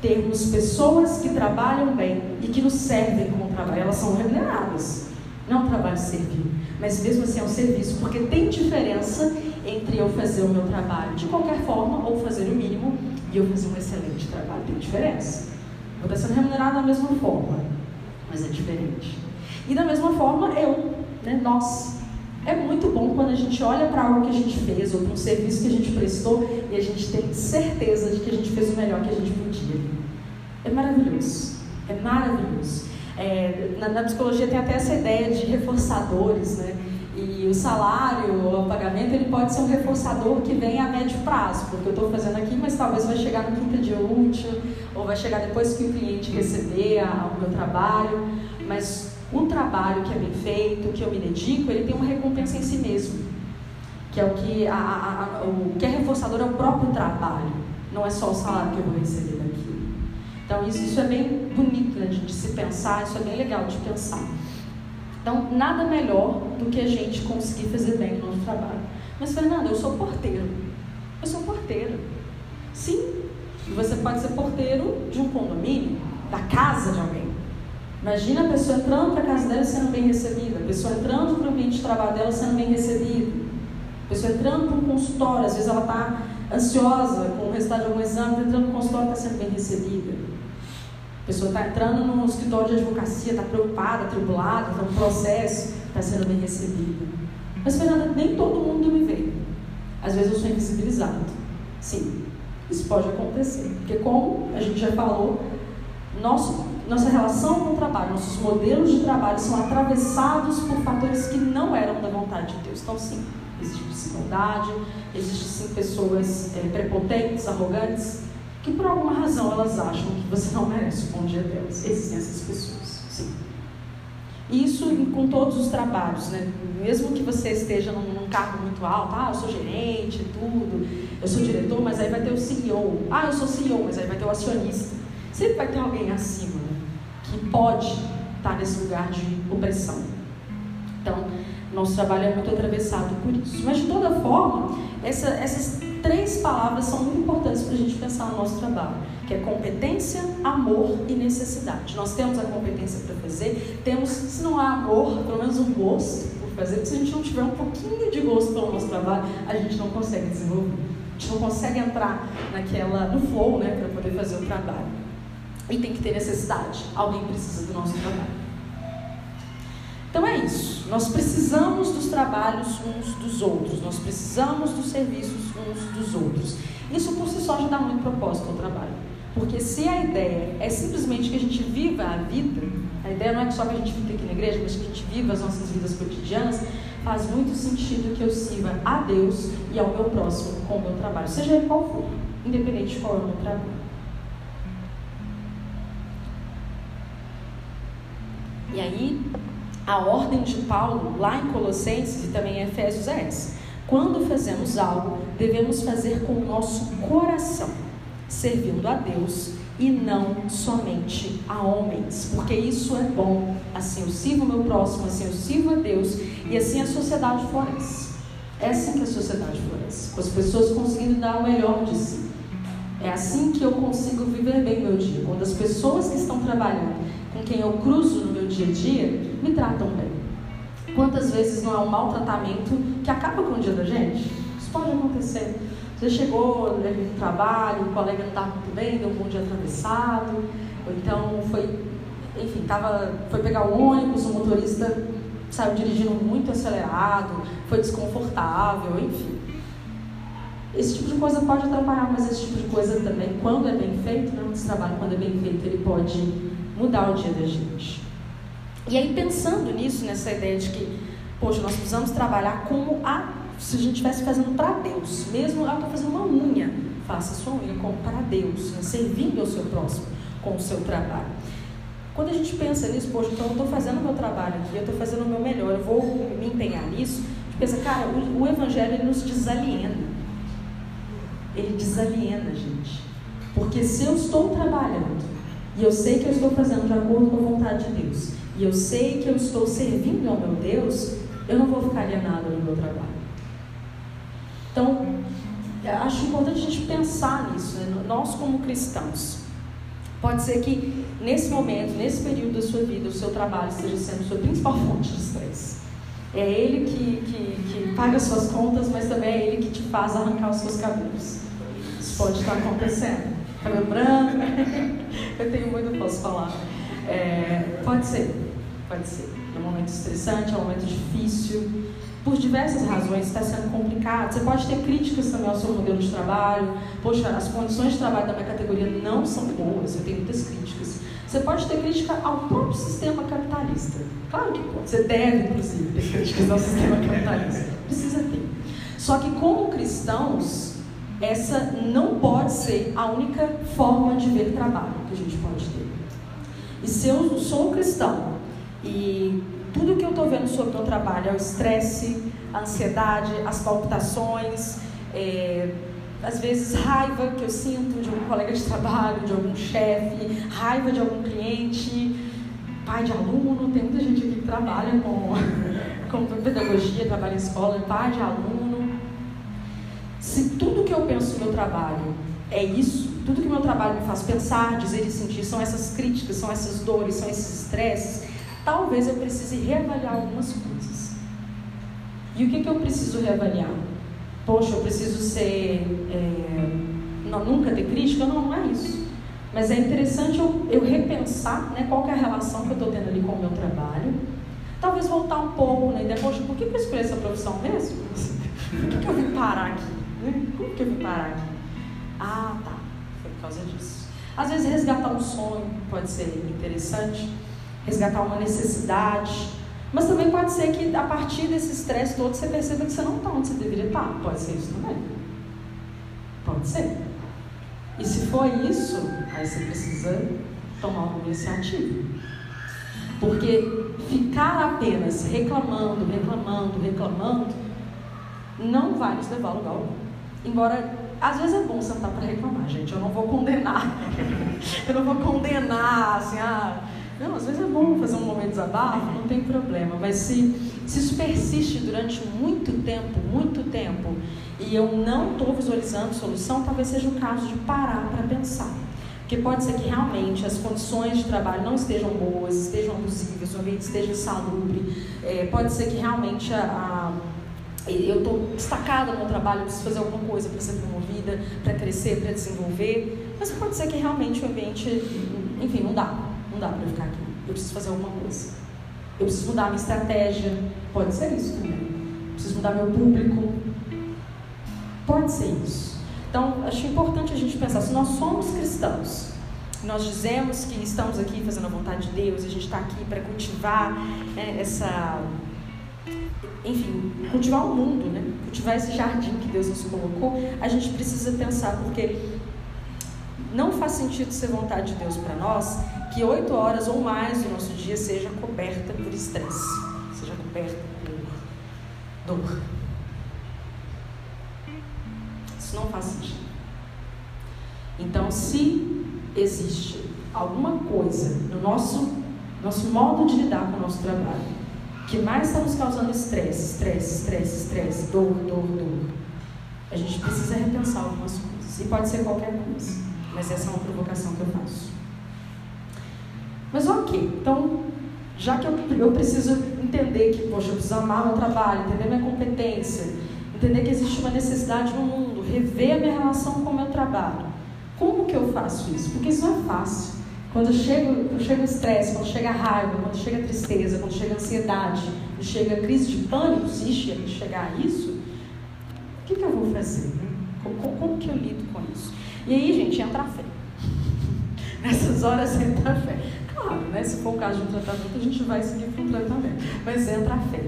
termos pessoas que trabalham bem e que nos servem com o trabalho. Elas são remuneradas, não é um trabalho servil, mas mesmo assim é um serviço, porque tem diferença entre eu fazer o meu trabalho de qualquer forma ou fazer o mínimo e eu fazer um excelente trabalho. Tem diferença. Vou estar sendo remunerado da mesma forma, mas é diferente. E da mesma forma, eu, né, nós. É muito bom quando a gente olha para algo que a gente fez ou para um serviço que a gente prestou e a gente tem certeza de que a gente fez o melhor que a gente podia. É maravilhoso. É maravilhoso. É, na, na, psicologia tem até essa ideia de reforçadores, né? E o salário, o pagamento, ele pode ser um reforçador que vem a médio prazo, porque eu estou fazendo aqui, mas talvez vai chegar no quinto dia útil, ou vai chegar depois que o cliente receber a, o meu trabalho. Mas o trabalho que é bem feito, que eu me dedico, ele tem uma recompensa em si mesmo. Que é o que, a, a, o que é reforçador é o próprio trabalho, não é só o salário que eu vou receber daquilo. Então, isso, isso é bem bonito né, de, de se pensar, isso é bem legal de pensar. Então, nada melhor do que a gente conseguir fazer bem o nosso trabalho. Mas, Fernanda, eu sou porteiro. Eu sou porteiro. Sim, você pode ser porteiro de um condomínio, da casa de alguém. Imagina a pessoa entrando para a casa dela sendo bem recebida, a pessoa entrando para o ambiente de trabalho dela sendo bem recebida, a pessoa entrando para um consultório, às vezes ela está ansiosa com o resultado de algum exame, está entrando no consultório está sendo bem recebida. Pessoa está entrando no escritório de advocacia, está preocupada, tribulada, está no processo, está sendo bem recebida. Mas, Fernanda, nem todo mundo me vê. Às vezes eu sou invisibilizado. Sim, isso pode acontecer. Porque, como a gente já falou, nosso, nossa relação com o trabalho, nossos modelos de trabalho são atravessados por fatores que não eram da vontade de Deus. Então, sim, existe desigualdade, existe sim pessoas é, prepotentes, arrogantes, que por alguma razão elas acham que você não merece o bom dia delas. Existem essas pessoas, sim. Isso com todos os trabalhos, né? Mesmo que você esteja num, num cargo muito alto, ah, eu sou gerente, tudo, eu sou diretor, mas aí vai ter o CEO. Ah, eu sou CEO, mas aí vai ter o acionista. Sempre vai ter alguém acima né? que pode estar nesse lugar de opressão. Então, nosso trabalho é muito atravessado por isso. Mas, de toda forma, essa, essas três palavras são muito importantes para a gente pensar no nosso trabalho, que é competência, amor e necessidade. Nós temos a competência para fazer, temos, se não há amor, pelo menos um gosto por fazer, porque se a gente não tiver um pouquinho de gosto pelo nosso trabalho, a gente não consegue desenvolver. A gente não consegue entrar naquela, no flow, né, para poder fazer o trabalho. E tem que ter necessidade. Alguém precisa do nosso trabalho. Então é isso. Nós precisamos dos trabalhos uns dos outros, nós precisamos dos serviços uns dos outros. Isso por si só já dá muito propósito ao trabalho. Porque se a ideia é simplesmente que a gente viva a vida, a ideia não é só que a gente fique aqui na igreja, mas que a gente viva as nossas vidas cotidianas, faz muito sentido que eu sirva a Deus e ao meu próximo com o meu trabalho, seja ele qual for, independente de qual é o meu trabalho. E aí, a ordem de Paulo, lá em Colossenses e também em Efésios, é essa. Quando fazemos algo, devemos fazer com o nosso coração, servindo a Deus e não somente a homens, porque isso é bom. Assim eu sirvo o meu próximo, assim eu sirvo a Deus e assim a sociedade floresce. É assim que a sociedade floresce, com as pessoas conseguindo dar o melhor de si. É assim que eu consigo viver bem meu dia, quando as pessoas que estão trabalhando com quem eu cruzo no meu dia a dia me tratam bem. Quantas vezes não é um maltratamento que acaba com o dia da gente? Isso pode acontecer. Você chegou no trabalho, o colega não estava muito bem, deu um bom dia atravessado, ou então foi, enfim, tava, foi pegar o ônibus, o motorista saiu dirigindo muito acelerado, foi desconfortável, enfim. Esse tipo de coisa pode atrapalhar, mas esse tipo de coisa também, quando é bem feito, né, esse trabalho, quando é bem feito, ele pode mudar o dia da gente. E aí, pensando nisso, nessa ideia de que, poxa, nós precisamos trabalhar como a, se a gente estivesse fazendo para Deus, mesmo eu estou fazendo uma unha, faça sua unha como para Deus, né? servindo ao seu próximo com o seu trabalho. Quando a gente pensa nisso, poxa, então eu estou fazendo o meu trabalho aqui, eu estou fazendo o meu melhor, eu vou me empenhar nisso, a gente pensa, cara, o, o Evangelho ele nos desaliena. Ele desaliena a gente. Porque se eu estou trabalhando e eu sei que eu estou fazendo de acordo com a vontade de Deus, e eu sei que eu estou servindo ao meu Deus, eu não vou ficar alienado no meu trabalho. Então, acho importante a gente pensar nisso, né? nós como cristãos. Pode ser que nesse momento, nesse período da sua vida, o seu trabalho esteja sendo sua principal (laughs) fonte de estresse. É ele que, que, que paga suas contas, mas também é ele que te faz arrancar os seus cabelos. Isso pode estar acontecendo. Cabelo branco, (laughs) eu tenho muito, posso falar. É, pode ser, pode ser. É um momento estressante, é um momento difícil por diversas razões está sendo complicado. Você pode ter críticas também ao seu modelo de trabalho. Poxa, as condições de trabalho da minha categoria não são boas, eu tenho muitas críticas. Você pode ter crítica ao próprio sistema capitalista. Claro que pode. Você deve, inclusive, ter críticas ao sistema capitalista. Precisa ter. Só que, como cristãos, essa não pode ser a única forma de ver trabalho que a gente pode ter. E se eu sou um cristão e tudo que eu estou vendo sobre o meu trabalho é o estresse, a ansiedade, as palpitações, é, às vezes raiva que eu sinto de algum colega de trabalho, de algum chefe, raiva de algum cliente, pai de aluno, tem muita gente aqui que trabalha com, (laughs) com pedagogia, trabalha em escola, pai de aluno. Se tudo que eu penso no meu trabalho é isso, tudo que o meu trabalho me faz pensar, dizer e sentir são essas críticas, são essas dores, são esses estresses, talvez eu precise reavaliar algumas coisas. E o que, que eu preciso reavaliar? Poxa, eu preciso ser. É, não, nunca ter crítica? Não, não é isso. Mas é interessante eu, eu repensar né, qual é a relação que eu estou tendo ali com o meu trabalho. Talvez voltar um pouco ideia, poxa, por que, que eu escolhi essa profissão mesmo? por que, que eu vim parar aqui? Né? Como que eu vim parar aqui? Ah, tá. Foi por causa disso. Às vezes resgatar um sonho pode ser interessante resgatar uma necessidade. Mas também pode ser que a partir desse estresse todo você perceba que você não está onde você deveria estar. Pode ser isso também. Pode ser. E se for isso, aí você precisa tomar uma iniciativa. Porque ficar apenas reclamando, reclamando, reclamando, não vai nos levar a lugar algum. Embora, às vezes é bom sentar para reclamar, gente. Eu não vou condenar. (laughs) Eu não vou condenar, assim, ah não, às vezes é bom fazer um momento de desabafo, não tem problema. Mas se, se isso persiste durante muito tempo, muito tempo, e eu não estou visualizando solução, talvez seja o caso de parar para pensar. Porque pode ser que realmente as condições de trabalho não estejam boas, estejam abusivas, o ambiente esteja insalubre. É, pode ser que realmente a, a eu estou destacada no trabalho, preciso fazer alguma coisa para ser promovida, para crescer, para desenvolver. Mas pode ser que realmente o ambiente, enfim, não dá dá para ficar aqui. Eu preciso fazer alguma coisa. Eu preciso mudar minha estratégia. Pode ser isso também. Eu preciso mudar meu público. Pode ser isso. Então, acho importante a gente pensar, se nós somos cristãos, nós dizemos que estamos aqui fazendo a vontade de Deus, a gente está aqui para cultivar né, essa. Enfim, cultivar o mundo, né? cultivar esse jardim que Deus nos colocou, a gente precisa pensar, porque não faz sentido ser vontade de Deus para nós que oito horas ou mais do nosso dia seja coberta por estresse, seja coberta por dor. Isso não faz sentido. Então, se existe alguma coisa no nosso, nosso modo de lidar com o nosso trabalho que mais está nos causando estresse, estresse, estresse, estresse, dor, dor, dor, a gente precisa repensar algumas coisas. E pode ser qualquer coisa, mas essa é uma provocação que eu faço. Mas ok, então, já que eu, eu preciso entender que, poxa, eu preciso amar meu trabalho, entender minha competência, entender que existe uma necessidade no mundo, rever a minha relação com o meu trabalho. Como que eu faço isso? Porque isso não é fácil. Quando chega, quando chega o estresse, quando chega a raiva, quando chega a tristeza, quando chega a ansiedade, quando chega a crise de pânico, se chegar a isso, o que, que eu vou fazer? Como, como, que eu lido com isso? E aí, gente, entra a fé. (laughs) Nessas horas entra a fé. Claro, né? se for o caso de um tratamento, a gente vai seguir para um tratamento, mas entra a fé.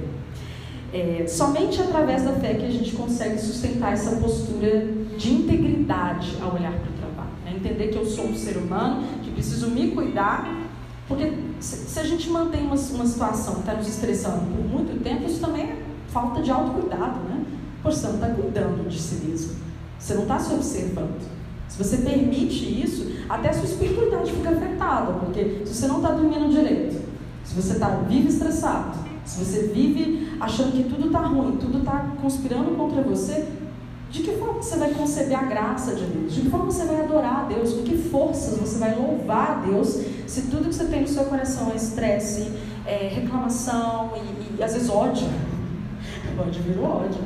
É, somente através da fé que a gente consegue sustentar essa postura de integridade ao olhar para o trabalho. Né? Entender que eu sou um ser humano, preciso me cuidar, porque se, a gente mantém uma, uma situação que está nos estressando por muito tempo, isso também é falta de autocuidado. Né? Poxa, você não está cuidando de si mesmo, você não está se observando. Se você permite isso, até a sua espiritualidade fica afetada, porque se você não está dormindo direito, se você tá, vive estressado, se você vive achando que tudo está ruim, tudo está conspirando contra você, De que forma você vai conceber a graça de Deus? De que forma você vai adorar a Deus? Com que forças você vai louvar a Deus se tudo que você tem no seu coração é estresse, é reclamação e, e às vezes ódio? (laughs) Ódio virou ódio.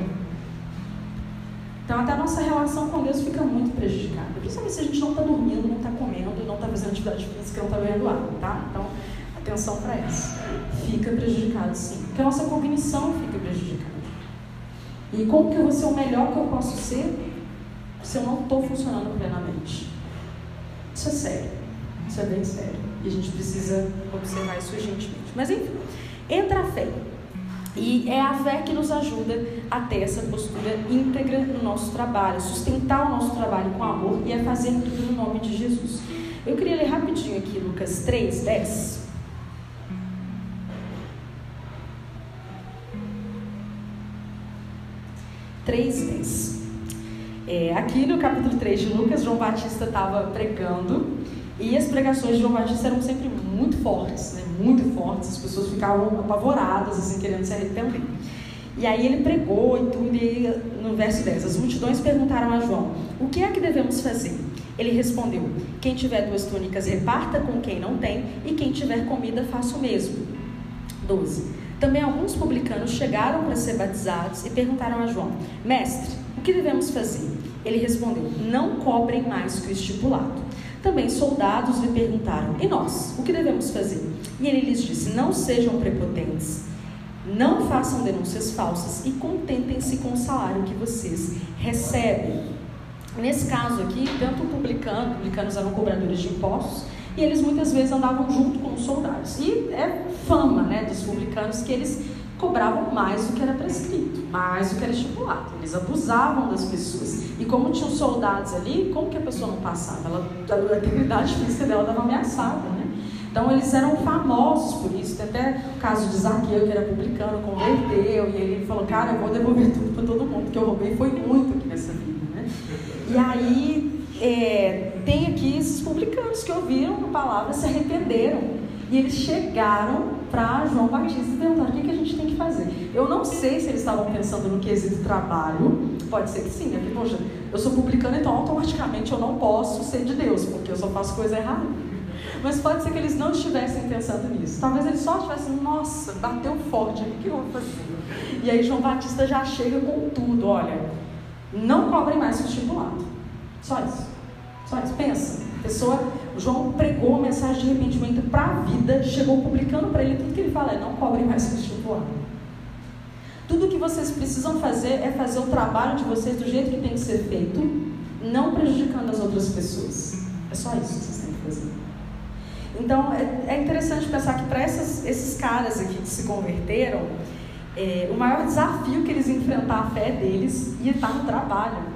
Então até a nossa relação com Deus fica muito prejudicada. Principalmente se a gente não está dormindo, não está comendo, não está fazendo atividade física, não está vendo água, tá? Então, atenção para isso. Fica prejudicado sim. Porque a nossa cognição fica. E como que eu vou ser o melhor que eu posso ser se eu não estou funcionando plenamente? Isso é sério. Isso é bem sério. E a gente precisa observar isso urgentemente. Mas enfim, entra a fé. E é a fé que nos ajuda a ter essa postura íntegra no nosso trabalho, sustentar o nosso trabalho com amor e a fazer tudo no nome de Jesus. Eu queria ler rapidinho aqui Lucas 3, 10. 3 vezes. É, aqui no capítulo 3 de Lucas, João Batista estava pregando e as pregações de João Batista eram sempre muito fortes, né? muito fortes, as pessoas ficavam apavoradas, assim, querendo se arrepender. E aí ele pregou e tudo, e no verso 10, as multidões perguntaram a João, o que é que devemos fazer? Ele respondeu, quem tiver duas túnicas, reparta com quem não tem, e quem tiver comida, faça o mesmo. 12. Também alguns publicanos chegaram para ser batizados e perguntaram a João: Mestre, o que devemos fazer? Ele respondeu: Não cobrem mais que o estipulado. Também soldados lhe perguntaram: E nós, o que devemos fazer? E ele lhes disse: Não sejam prepotentes, não façam denúncias falsas e contentem-se com o salário que vocês recebem. Nesse caso aqui, tanto o publicano, publicanos eram cobradores de impostos, e eles muitas vezes andavam junto com os soldados. E é fama né, dos publicanos que eles cobravam mais do que era prescrito, mais do que era estipulado. Eles abusavam das pessoas. E como tinham soldados ali, como que a pessoa não passava? Ela, a integridade física dela estava ameaçada, né? Então eles eram famosos por isso. Tem até o caso de Zaqueu, que era publicano, converteu, e ele falou, cara, eu vou devolver tudo para todo mundo, que eu roubei foi muito aqui nessa vida, né? E aí é, tem aqui esses publicanos que ouviram a palavra, se arrependeram. E eles chegaram para João Batista e perguntaram o que, que a gente tem que fazer. Eu não sei se eles estavam pensando no quesito trabalho, pode ser que sim, né? Poxa, eu sou publicano, então automaticamente eu não posso ser de Deus, porque eu só faço coisa errada. Mas pode ser que eles não estivessem pensando nisso. Talvez eles só estivessem, nossa, bateu forte o que eu vou fazer? E aí João Batista já chega com tudo, olha, não cobrem mais o estipulado. Só isso. Só isso. Pensa. A pessoa, João pregou uma mensagem de arrependimento para a vida, chegou publicando para ele tudo que ele fala é não cobrem mais o estipulado. Tudo que vocês precisam fazer é fazer o trabalho de vocês do jeito que tem que ser feito, não prejudicando as outras pessoas. É só isso que vocês têm que fazer. Então é, é interessante pensar que para esses caras aqui que se converteram, é, o maior desafio que eles enfrentar a fé deles ia estar no trabalho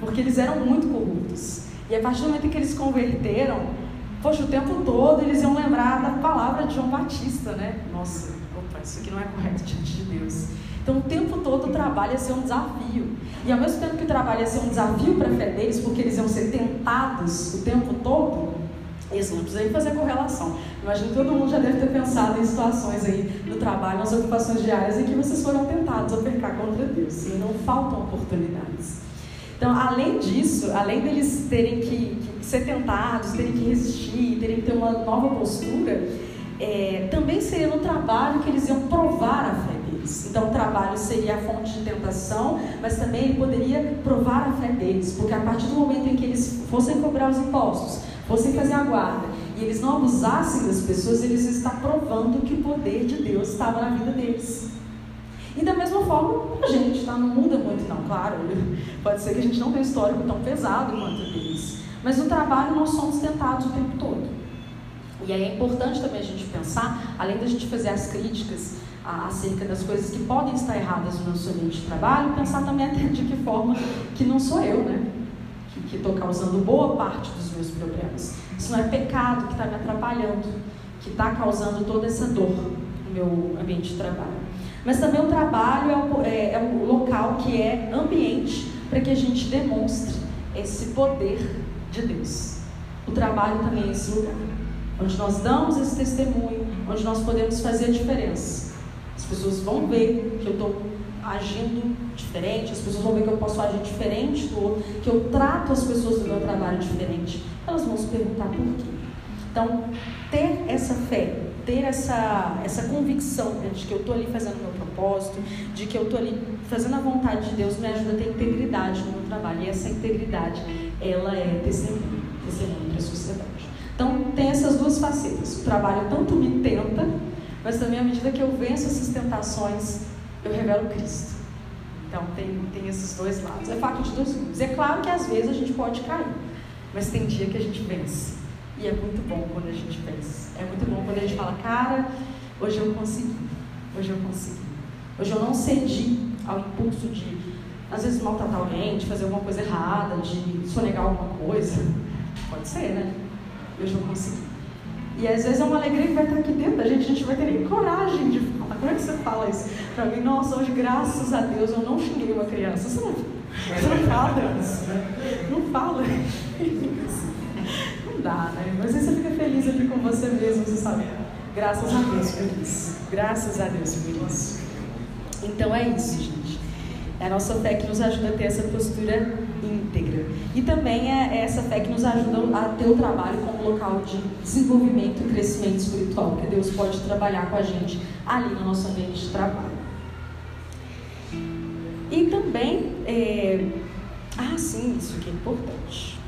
porque eles eram muito corruptos. E a partir do momento que eles converteram, poxa, o tempo todo eles iam lembrar da palavra de João Batista, né? Nossa, opa, isso aqui não é correto diante de Deus. Então, o tempo todo o trabalho ia ser um desafio. E ao mesmo tempo que o trabalho ia ser um desafio para a fé deles, porque eles iam ser tentados o tempo todo, eles não precisam fazer correlação. Imagino que todo mundo já deve ter pensado em situações aí no trabalho, nas ocupações diárias, em que vocês foram tentados a pecar contra Deus. E não faltam oportunidades. Então, além disso, além deles terem que, que ser tentados, terem que resistir, terem que ter uma nova postura, é, também seria no trabalho que eles iam provar a fé deles. Então, o trabalho seria a fonte de tentação, mas também ele poderia provar a fé deles, porque a partir do momento em que eles fossem cobrar os impostos, fossem fazer a guarda, e eles não abusassem das pessoas, eles estão provando que o poder de Deus estava na vida deles. E da mesma forma, a gente tá? não muda muito, não, claro. (laughs) Pode ser que a gente não tenha histórico tão pesado quanto eles. Mas no trabalho nós somos tentados o tempo todo. E aí é importante também a gente pensar, além da gente fazer as críticas acerca das coisas que podem estar erradas no nosso ambiente de trabalho, pensar também até de que forma que não sou eu, né? Que estou causando boa parte dos meus problemas. Isso não é pecado que está me atrapalhando, que está causando toda essa dor no meu ambiente de trabalho. Mas também o trabalho é o, é, é o local que é ambiente para que a gente demonstre esse poder de Deus. O trabalho também é esse lugar, onde nós damos esse testemunho, onde nós podemos fazer a diferença. As pessoas vão ver que eu estou agindo diferente, as pessoas vão ver que eu posso agir diferente do outro, que eu trato as pessoas do meu trabalho diferente, elas vão se perguntar por quê. Então, ter essa fé, ter essa, essa convicção de que eu estou ali fazendo o meu propósito, de que eu estou ali fazendo a vontade de Deus, me ajuda a ter integridade no meu trabalho. E essa integridade, ela é testemunho para a sociedade. Então, tem essas duas facetas. O trabalho tanto me tenta, mas também à medida que eu venço essas tentações, eu revelo Cristo. Então, tem, tem esses dois lados. É fato de dois mundos. É claro que às vezes a gente pode cair, mas tem dia que a gente vence. E é muito bom quando a gente vence. É muito bom quando a gente fala, cara, hoje eu consegui. Hoje eu consegui. Hoje eu não cedi ao impulso de, às vezes, maltratar alguém, de fazer alguma coisa errada, de sonegar alguma coisa. Pode ser, né? Hoje eu consegui. E às vezes é uma alegria que vai estar aqui dentro da gente, a gente vai ter nem coragem de falar. Como é que você fala isso para mim? Nossa, hoje, graças a Deus, eu não xinguei uma criança. Você não, você não fala isso? Não fala isso. Dá, né? Mas aí você fica feliz aqui com você mesmo, você sabe. Graças a Deus por isso. Graças a Deus por isso. Então é isso, gente. É a nossa fé que nos ajuda a ter essa postura íntegra. E também é essa fé que nos ajuda a ter o trabalho como local de desenvolvimento e crescimento espiritual, que Deus pode trabalhar com a gente ali no nosso ambiente de trabalho. E também, é... ah, sim, isso aqui é importante.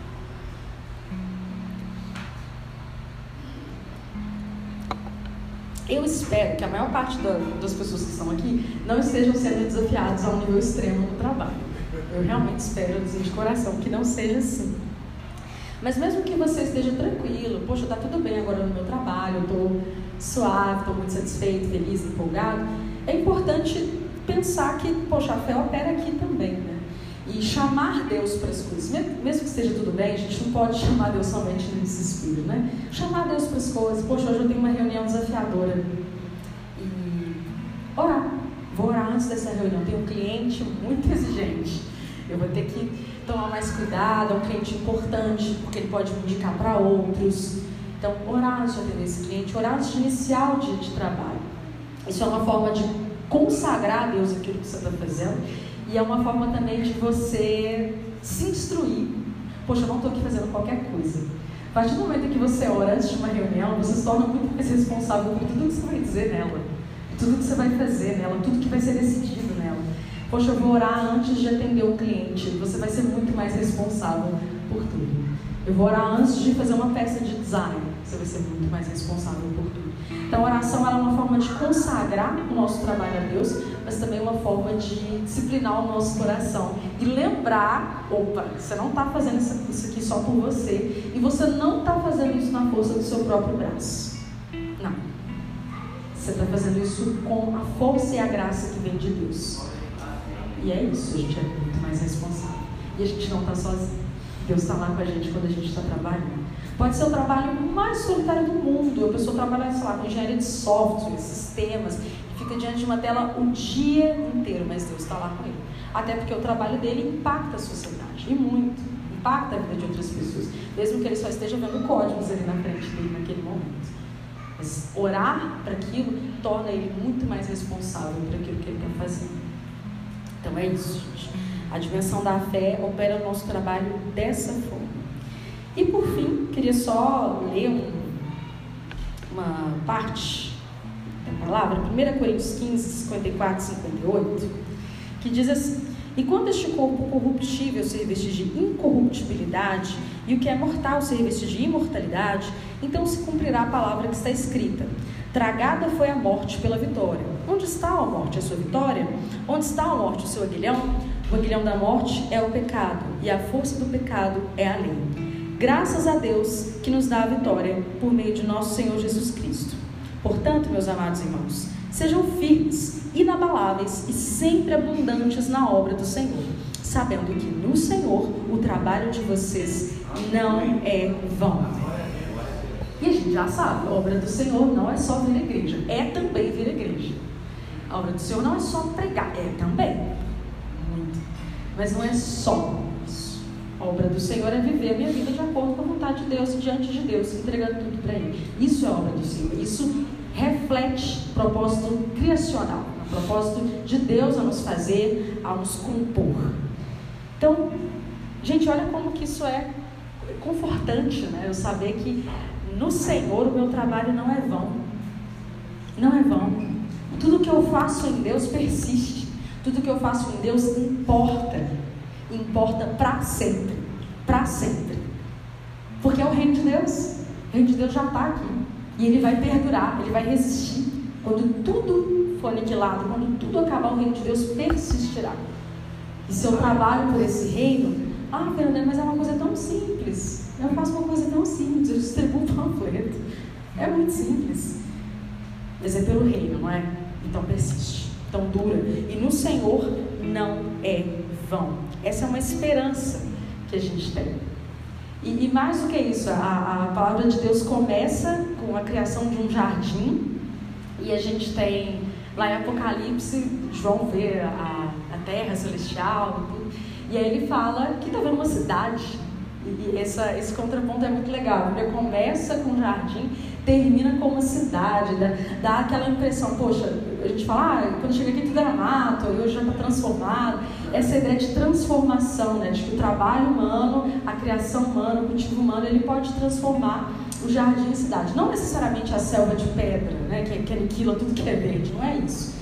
Eu espero que a maior parte das pessoas que estão aqui não estejam sendo desafiados a um nível extremo no trabalho. Eu realmente espero, dizer de coração, que não seja assim. Mas mesmo que você esteja tranquilo, poxa, tá tudo bem agora no meu trabalho, eu estou suave, estou muito satisfeito, feliz, empolgado, é importante pensar que, poxa, a fé opera aqui também, né? E chamar Deus para as coisas. Mesmo que esteja tudo bem, a gente não pode chamar Deus somente no desespero, né? Chamar Deus para as coisas. Poxa, hoje eu tenho uma reunião desafiadora. E orar. Vou orar antes dessa reunião. Tenho um cliente muito (laughs) exigente. Eu vou ter que tomar mais cuidado. É um cliente importante, porque ele pode me indicar para outros. Então, orar antes de atender esse cliente, orar antes de iniciar o dia de trabalho. Isso é uma forma de consagrar a Deus aquilo que você está fazendo e é uma forma também de você se instruir. Poxa, eu não estou aqui fazendo qualquer coisa. A partir do momento que você ora antes de uma reunião, você se torna muito mais responsável por tudo que você vai dizer nela, tudo que você vai fazer nela, tudo que vai ser decidido nela. Poxa, eu vou orar antes de atender o cliente. Você vai ser muito mais responsável por tudo. Eu vou orar antes de fazer uma peça de design. Você vai ser muito mais responsável por tudo. Então, a oração é uma forma de consagrar o nosso trabalho a Deus, mas também uma forma de disciplinar o nosso coração e lembrar: opa, você não está fazendo isso aqui só por você e você não está fazendo isso na força do seu próprio braço. Não. Você está fazendo isso com a força e a graça que vem de Deus. E é isso, a gente é muito mais responsável. E a gente não está sozinho. Deus está lá com a gente quando a gente está trabalhando. Pode ser o trabalho mais solitário do mundo. A pessoa trabalha, sei lá, com engenharia de software, sistemas, fica diante de uma tela o dia inteiro, mas Deus está lá com ele. Até porque o trabalho dele impacta a sociedade, e muito. Impacta a vida de outras pessoas, mesmo que ele só esteja vendo códigos ali na frente dele naquele momento. Mas orar para aquilo torna ele muito mais responsável por aquilo que ele está fazendo. Então é isso, gente. A dimensão da fé opera o nosso trabalho dessa forma. E por fim, queria só ler um, uma parte da palavra, 1 Coríntios 15, 54 e 58, que diz assim: Enquanto este corpo corruptível se reveste de incorruptibilidade e o que é mortal se reveste de imortalidade, então se cumprirá a palavra que está escrita: Tragada foi a morte pela vitória. Onde está a morte, a sua vitória? Onde está a morte, o seu aguilhão? O aguilhão da morte é o pecado, e a força do pecado é a lei. Graças a Deus que nos dá a vitória por meio de nosso Senhor Jesus Cristo. Portanto, meus amados irmãos, sejam firmes, inabaláveis e sempre abundantes na obra do Senhor, sabendo que no Senhor o trabalho de vocês não é vão. E a gente já sabe, a obra do Senhor não é só vir à igreja, é também vir à igreja. A obra do Senhor não é só pregar, é também. Mas não é só. A obra do Senhor é viver a minha vida de acordo com a vontade de Deus, diante de Deus, entregando tudo para Ele. Isso é obra do Senhor. Isso reflete propósito criacional na O propósito de Deus a nos fazer, a nos compor. Então, gente, olha como que isso é confortante, né? Eu saber que no Senhor o meu trabalho não é vão. Não é vão. Tudo que eu faço em Deus persiste. Tudo que eu faço em Deus importa. Importa para sempre. Para sempre. Porque é o reino de Deus. O reino de Deus já está aqui. E ele vai perdurar, ele vai resistir. Quando tudo for aniquilado, quando tudo acabar, o reino de Deus persistirá. E se eu trabalho por esse reino, ah, Fernanda, mas é uma coisa tão simples. Eu faço uma coisa tão simples, eu distribuo um panfleto. É muito simples. Mas é pelo reino, não é? Então persiste, então dura. E no Senhor não é vão. Essa é uma esperança que a gente tem. E, e mais do que isso, a, a palavra de Deus começa com a criação de um jardim. E a gente tem lá em Apocalipse, João vê a, a terra celestial e. E aí ele fala que está vendo uma cidade. E essa, esse contraponto é muito legal. Ele começa com um jardim, termina com uma cidade, dá, dá aquela impressão, poxa, a gente fala, ah, quando chega aqui tudo era mato, e hoje já está transformado. Essa ideia de transformação, né, de que o trabalho humano, a criação humana, o cultivo humano, ele pode transformar o jardim em cidade. Não necessariamente a selva de pedra, né, que, que aniquila tudo que é verde, não é isso.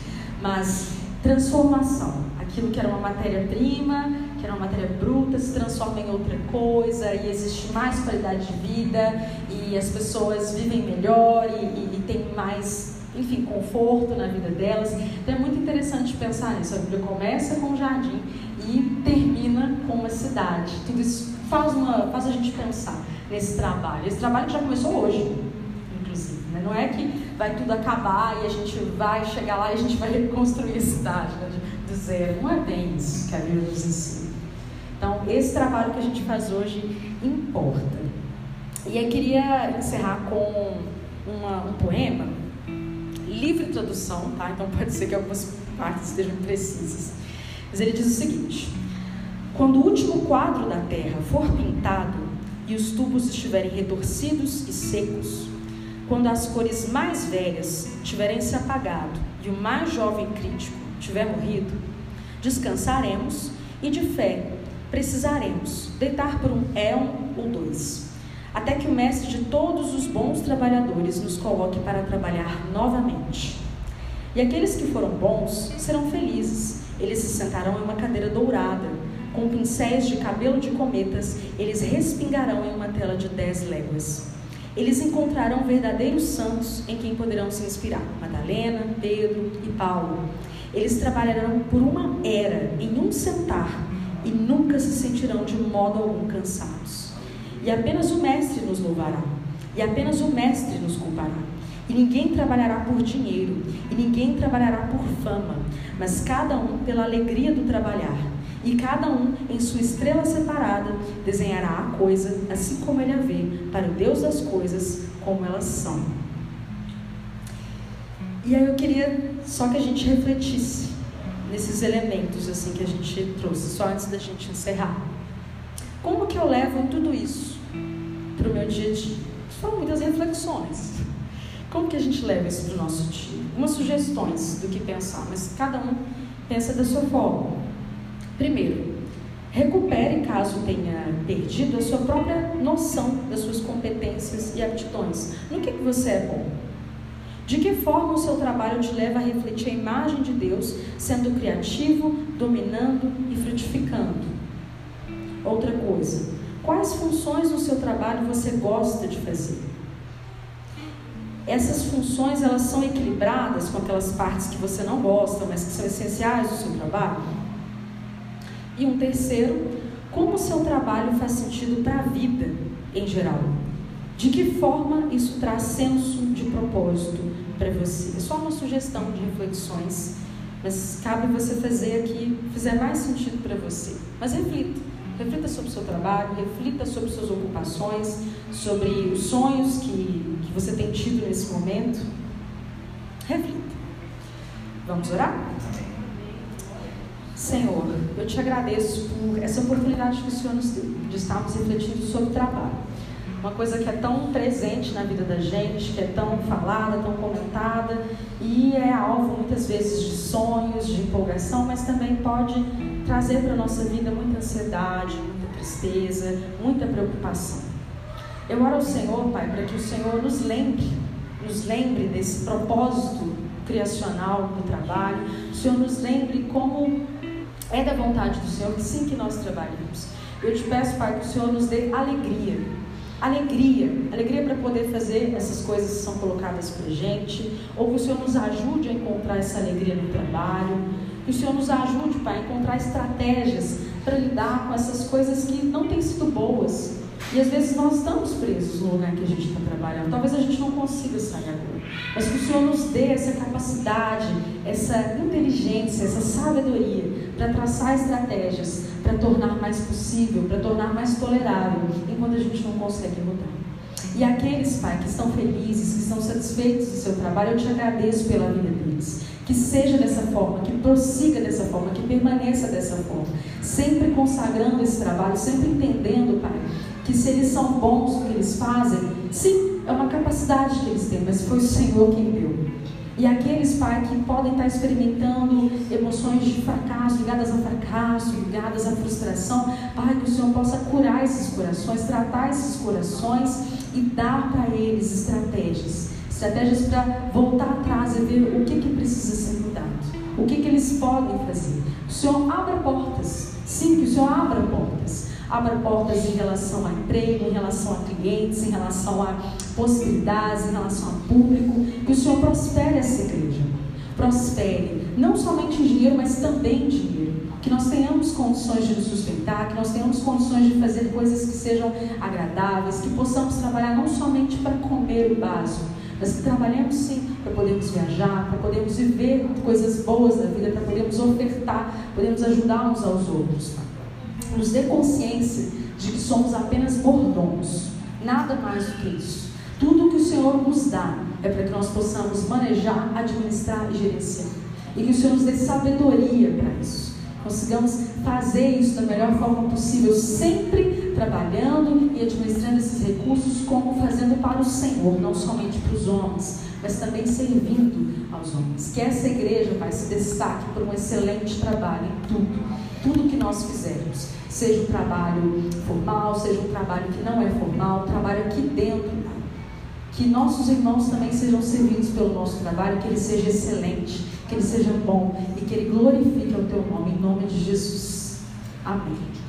Mas transformação. Aquilo que era uma matéria-prima, que era uma matéria bruta, se transforma em outra coisa e existe mais qualidade de vida e as pessoas vivem melhor e, e, e têm mais, enfim, conforto na vida delas. Então é muito interessante pensar nisso. A Bíblia começa com um jardim e termina com uma cidade. Tudo isso faz, uma, faz a gente pensar nesse trabalho. Esse trabalho já começou hoje, inclusive. Né? Não é que vai tudo acabar e a gente vai chegar lá e a gente vai reconstruir a cidade né? do zero. Não é bem isso que a Bíblia nos ensina. Então, esse trabalho que a gente faz hoje importa. E eu queria encerrar com uma, um poema, livre tradução, tá? Então pode ser que algumas partes estejam precisas. Mas ele diz o seguinte: Quando o último quadro da terra for pintado e os tubos estiverem retorcidos e secos, quando as cores mais velhas tiverem se apagado e o mais jovem crítico tiver morrido, descansaremos e de fé precisaremos deitar por um éon ou dois, até que o Mestre de todos os bons trabalhadores nos coloque para trabalhar novamente. E aqueles que foram bons serão felizes, eles se sentarão em uma cadeira dourada, com pincéis de cabelo de cometas, eles respingarão em uma tela de dez léguas. Eles encontrarão verdadeiros santos em quem poderão se inspirar: Madalena, Pedro e Paulo. Eles trabalharão por uma era, em um sentar, e nunca se sentirão de modo algum cansados. E apenas o Mestre nos louvará, e apenas o Mestre nos culpará. E ninguém trabalhará por dinheiro, e ninguém trabalhará por fama, mas cada um pela alegria do trabalhar. E cada um, em sua estrela separada, desenhará a coisa assim como ele a vê, para o Deus das coisas como elas são. E aí eu queria só que a gente refletisse nesses elementos assim que a gente trouxe, só antes da gente encerrar. Como que eu levo tudo isso para o meu dia a dia? Foram muitas reflexões. Como que a gente leva isso para o nosso dia? Algumas sugestões do que pensar, mas cada um pensa da sua forma. Primeiro, recupere, caso tenha perdido, a sua própria noção das suas competências e aptidões. No que, que você é bom? De que forma o seu trabalho te leva a refletir a imagem de Deus, sendo criativo, dominando e frutificando? Outra coisa, quais funções no seu trabalho você gosta de fazer? Essas funções elas são equilibradas com aquelas partes que você não gosta, mas que são essenciais do seu trabalho? E um terceiro, como o seu trabalho faz sentido para a vida em geral? De que forma isso traz senso de propósito para você? É só uma sugestão de reflexões, mas cabe você fazer aqui, fizer mais sentido para você. Mas reflita. Reflita sobre o seu trabalho, reflita sobre suas ocupações, sobre os sonhos que, que você tem tido nesse momento. Reflita. Vamos orar? Senhor, eu te agradeço por essa oportunidade que o Senhor nos deu de estarmos refletindo sobre o trabalho. uma coisa que é tão presente na vida da gente, que é tão falada, tão comentada e é alvo muitas vezes de sonhos, de empolgação, mas também pode trazer para a nossa vida muita ansiedade, muita tristeza, muita preocupação. Eu oro ao Senhor, Pai, para que o Senhor nos lembre, nos lembre desse propósito criacional do trabalho, o Senhor nos lembre como é da vontade do Senhor que sim que nós trabalhamos. Eu te peço, Pai, que o Senhor nos dê alegria. Alegria, alegria para poder fazer essas coisas que são colocadas para gente, ou que o Senhor nos ajude a encontrar essa alegria no trabalho, que o Senhor nos ajude, Pai, a encontrar estratégias para lidar com essas coisas que não têm sido boas, e às vezes nós estamos presos no lugar que a gente está trabalhando. Talvez a gente não consiga sair agora. Mas que o Senhor nos dê essa capacidade, essa inteligência, essa sabedoria para traçar estratégias, para tornar mais possível, para tornar mais tolerável, enquanto a gente não consegue mudar. E aqueles, Pai, que estão felizes, que estão satisfeitos do seu trabalho, eu te agradeço pela vida deles. Que seja dessa forma, que prossiga dessa forma, que permaneça dessa forma. Sempre consagrando esse trabalho, sempre entendendo, Pai, que se eles são bons no que eles fazem, sim, é uma capacidade que eles têm, mas foi o Senhor quem deu. E aqueles, Pai, que podem estar experimentando emoções de fracasso, ligadas a fracasso, ligadas à frustração, Pai, que o Senhor possa curar esses corações, tratar esses corações e dar para eles estratégias. Estratégias para voltar atrás e ver o que, que precisa ser mudado. O que, que eles podem fazer. O Senhor abra portas. Sim, que o Senhor abra portas abra portas em relação a emprego, em relação a clientes, em relação a possibilidades, em relação a público. Que o Senhor prospere essa igreja. Prospere, não somente em dinheiro, mas também em dinheiro. Que nós tenhamos condições de nos sustentar, que nós tenhamos condições de fazer coisas que sejam agradáveis, que possamos trabalhar não somente para comer o básico, mas que trabalhemos sim para podermos viajar, para podermos viver coisas boas na vida, para podermos ofertar, podemos ajudar uns aos outros nos dê consciência de que somos apenas mordomos, nada mais do que isso. Tudo que o Senhor nos dá é para que nós possamos manejar, administrar e gerenciar. E que o Senhor nos dê sabedoria para isso. Consigamos fazer isso da melhor forma possível, sempre trabalhando e administrando esses recursos como fazendo para o Senhor, não somente para os homens, mas também servindo aos homens. Que essa igreja, Pai, se destaque por um excelente trabalho em tudo, tudo que nós fizermos seja um trabalho formal, seja um trabalho que não é formal, trabalho aqui dentro. Que nossos irmãos também sejam servidos pelo nosso trabalho, que ele seja excelente, que ele seja bom e que ele glorifique o teu nome, em nome de Jesus. Amém.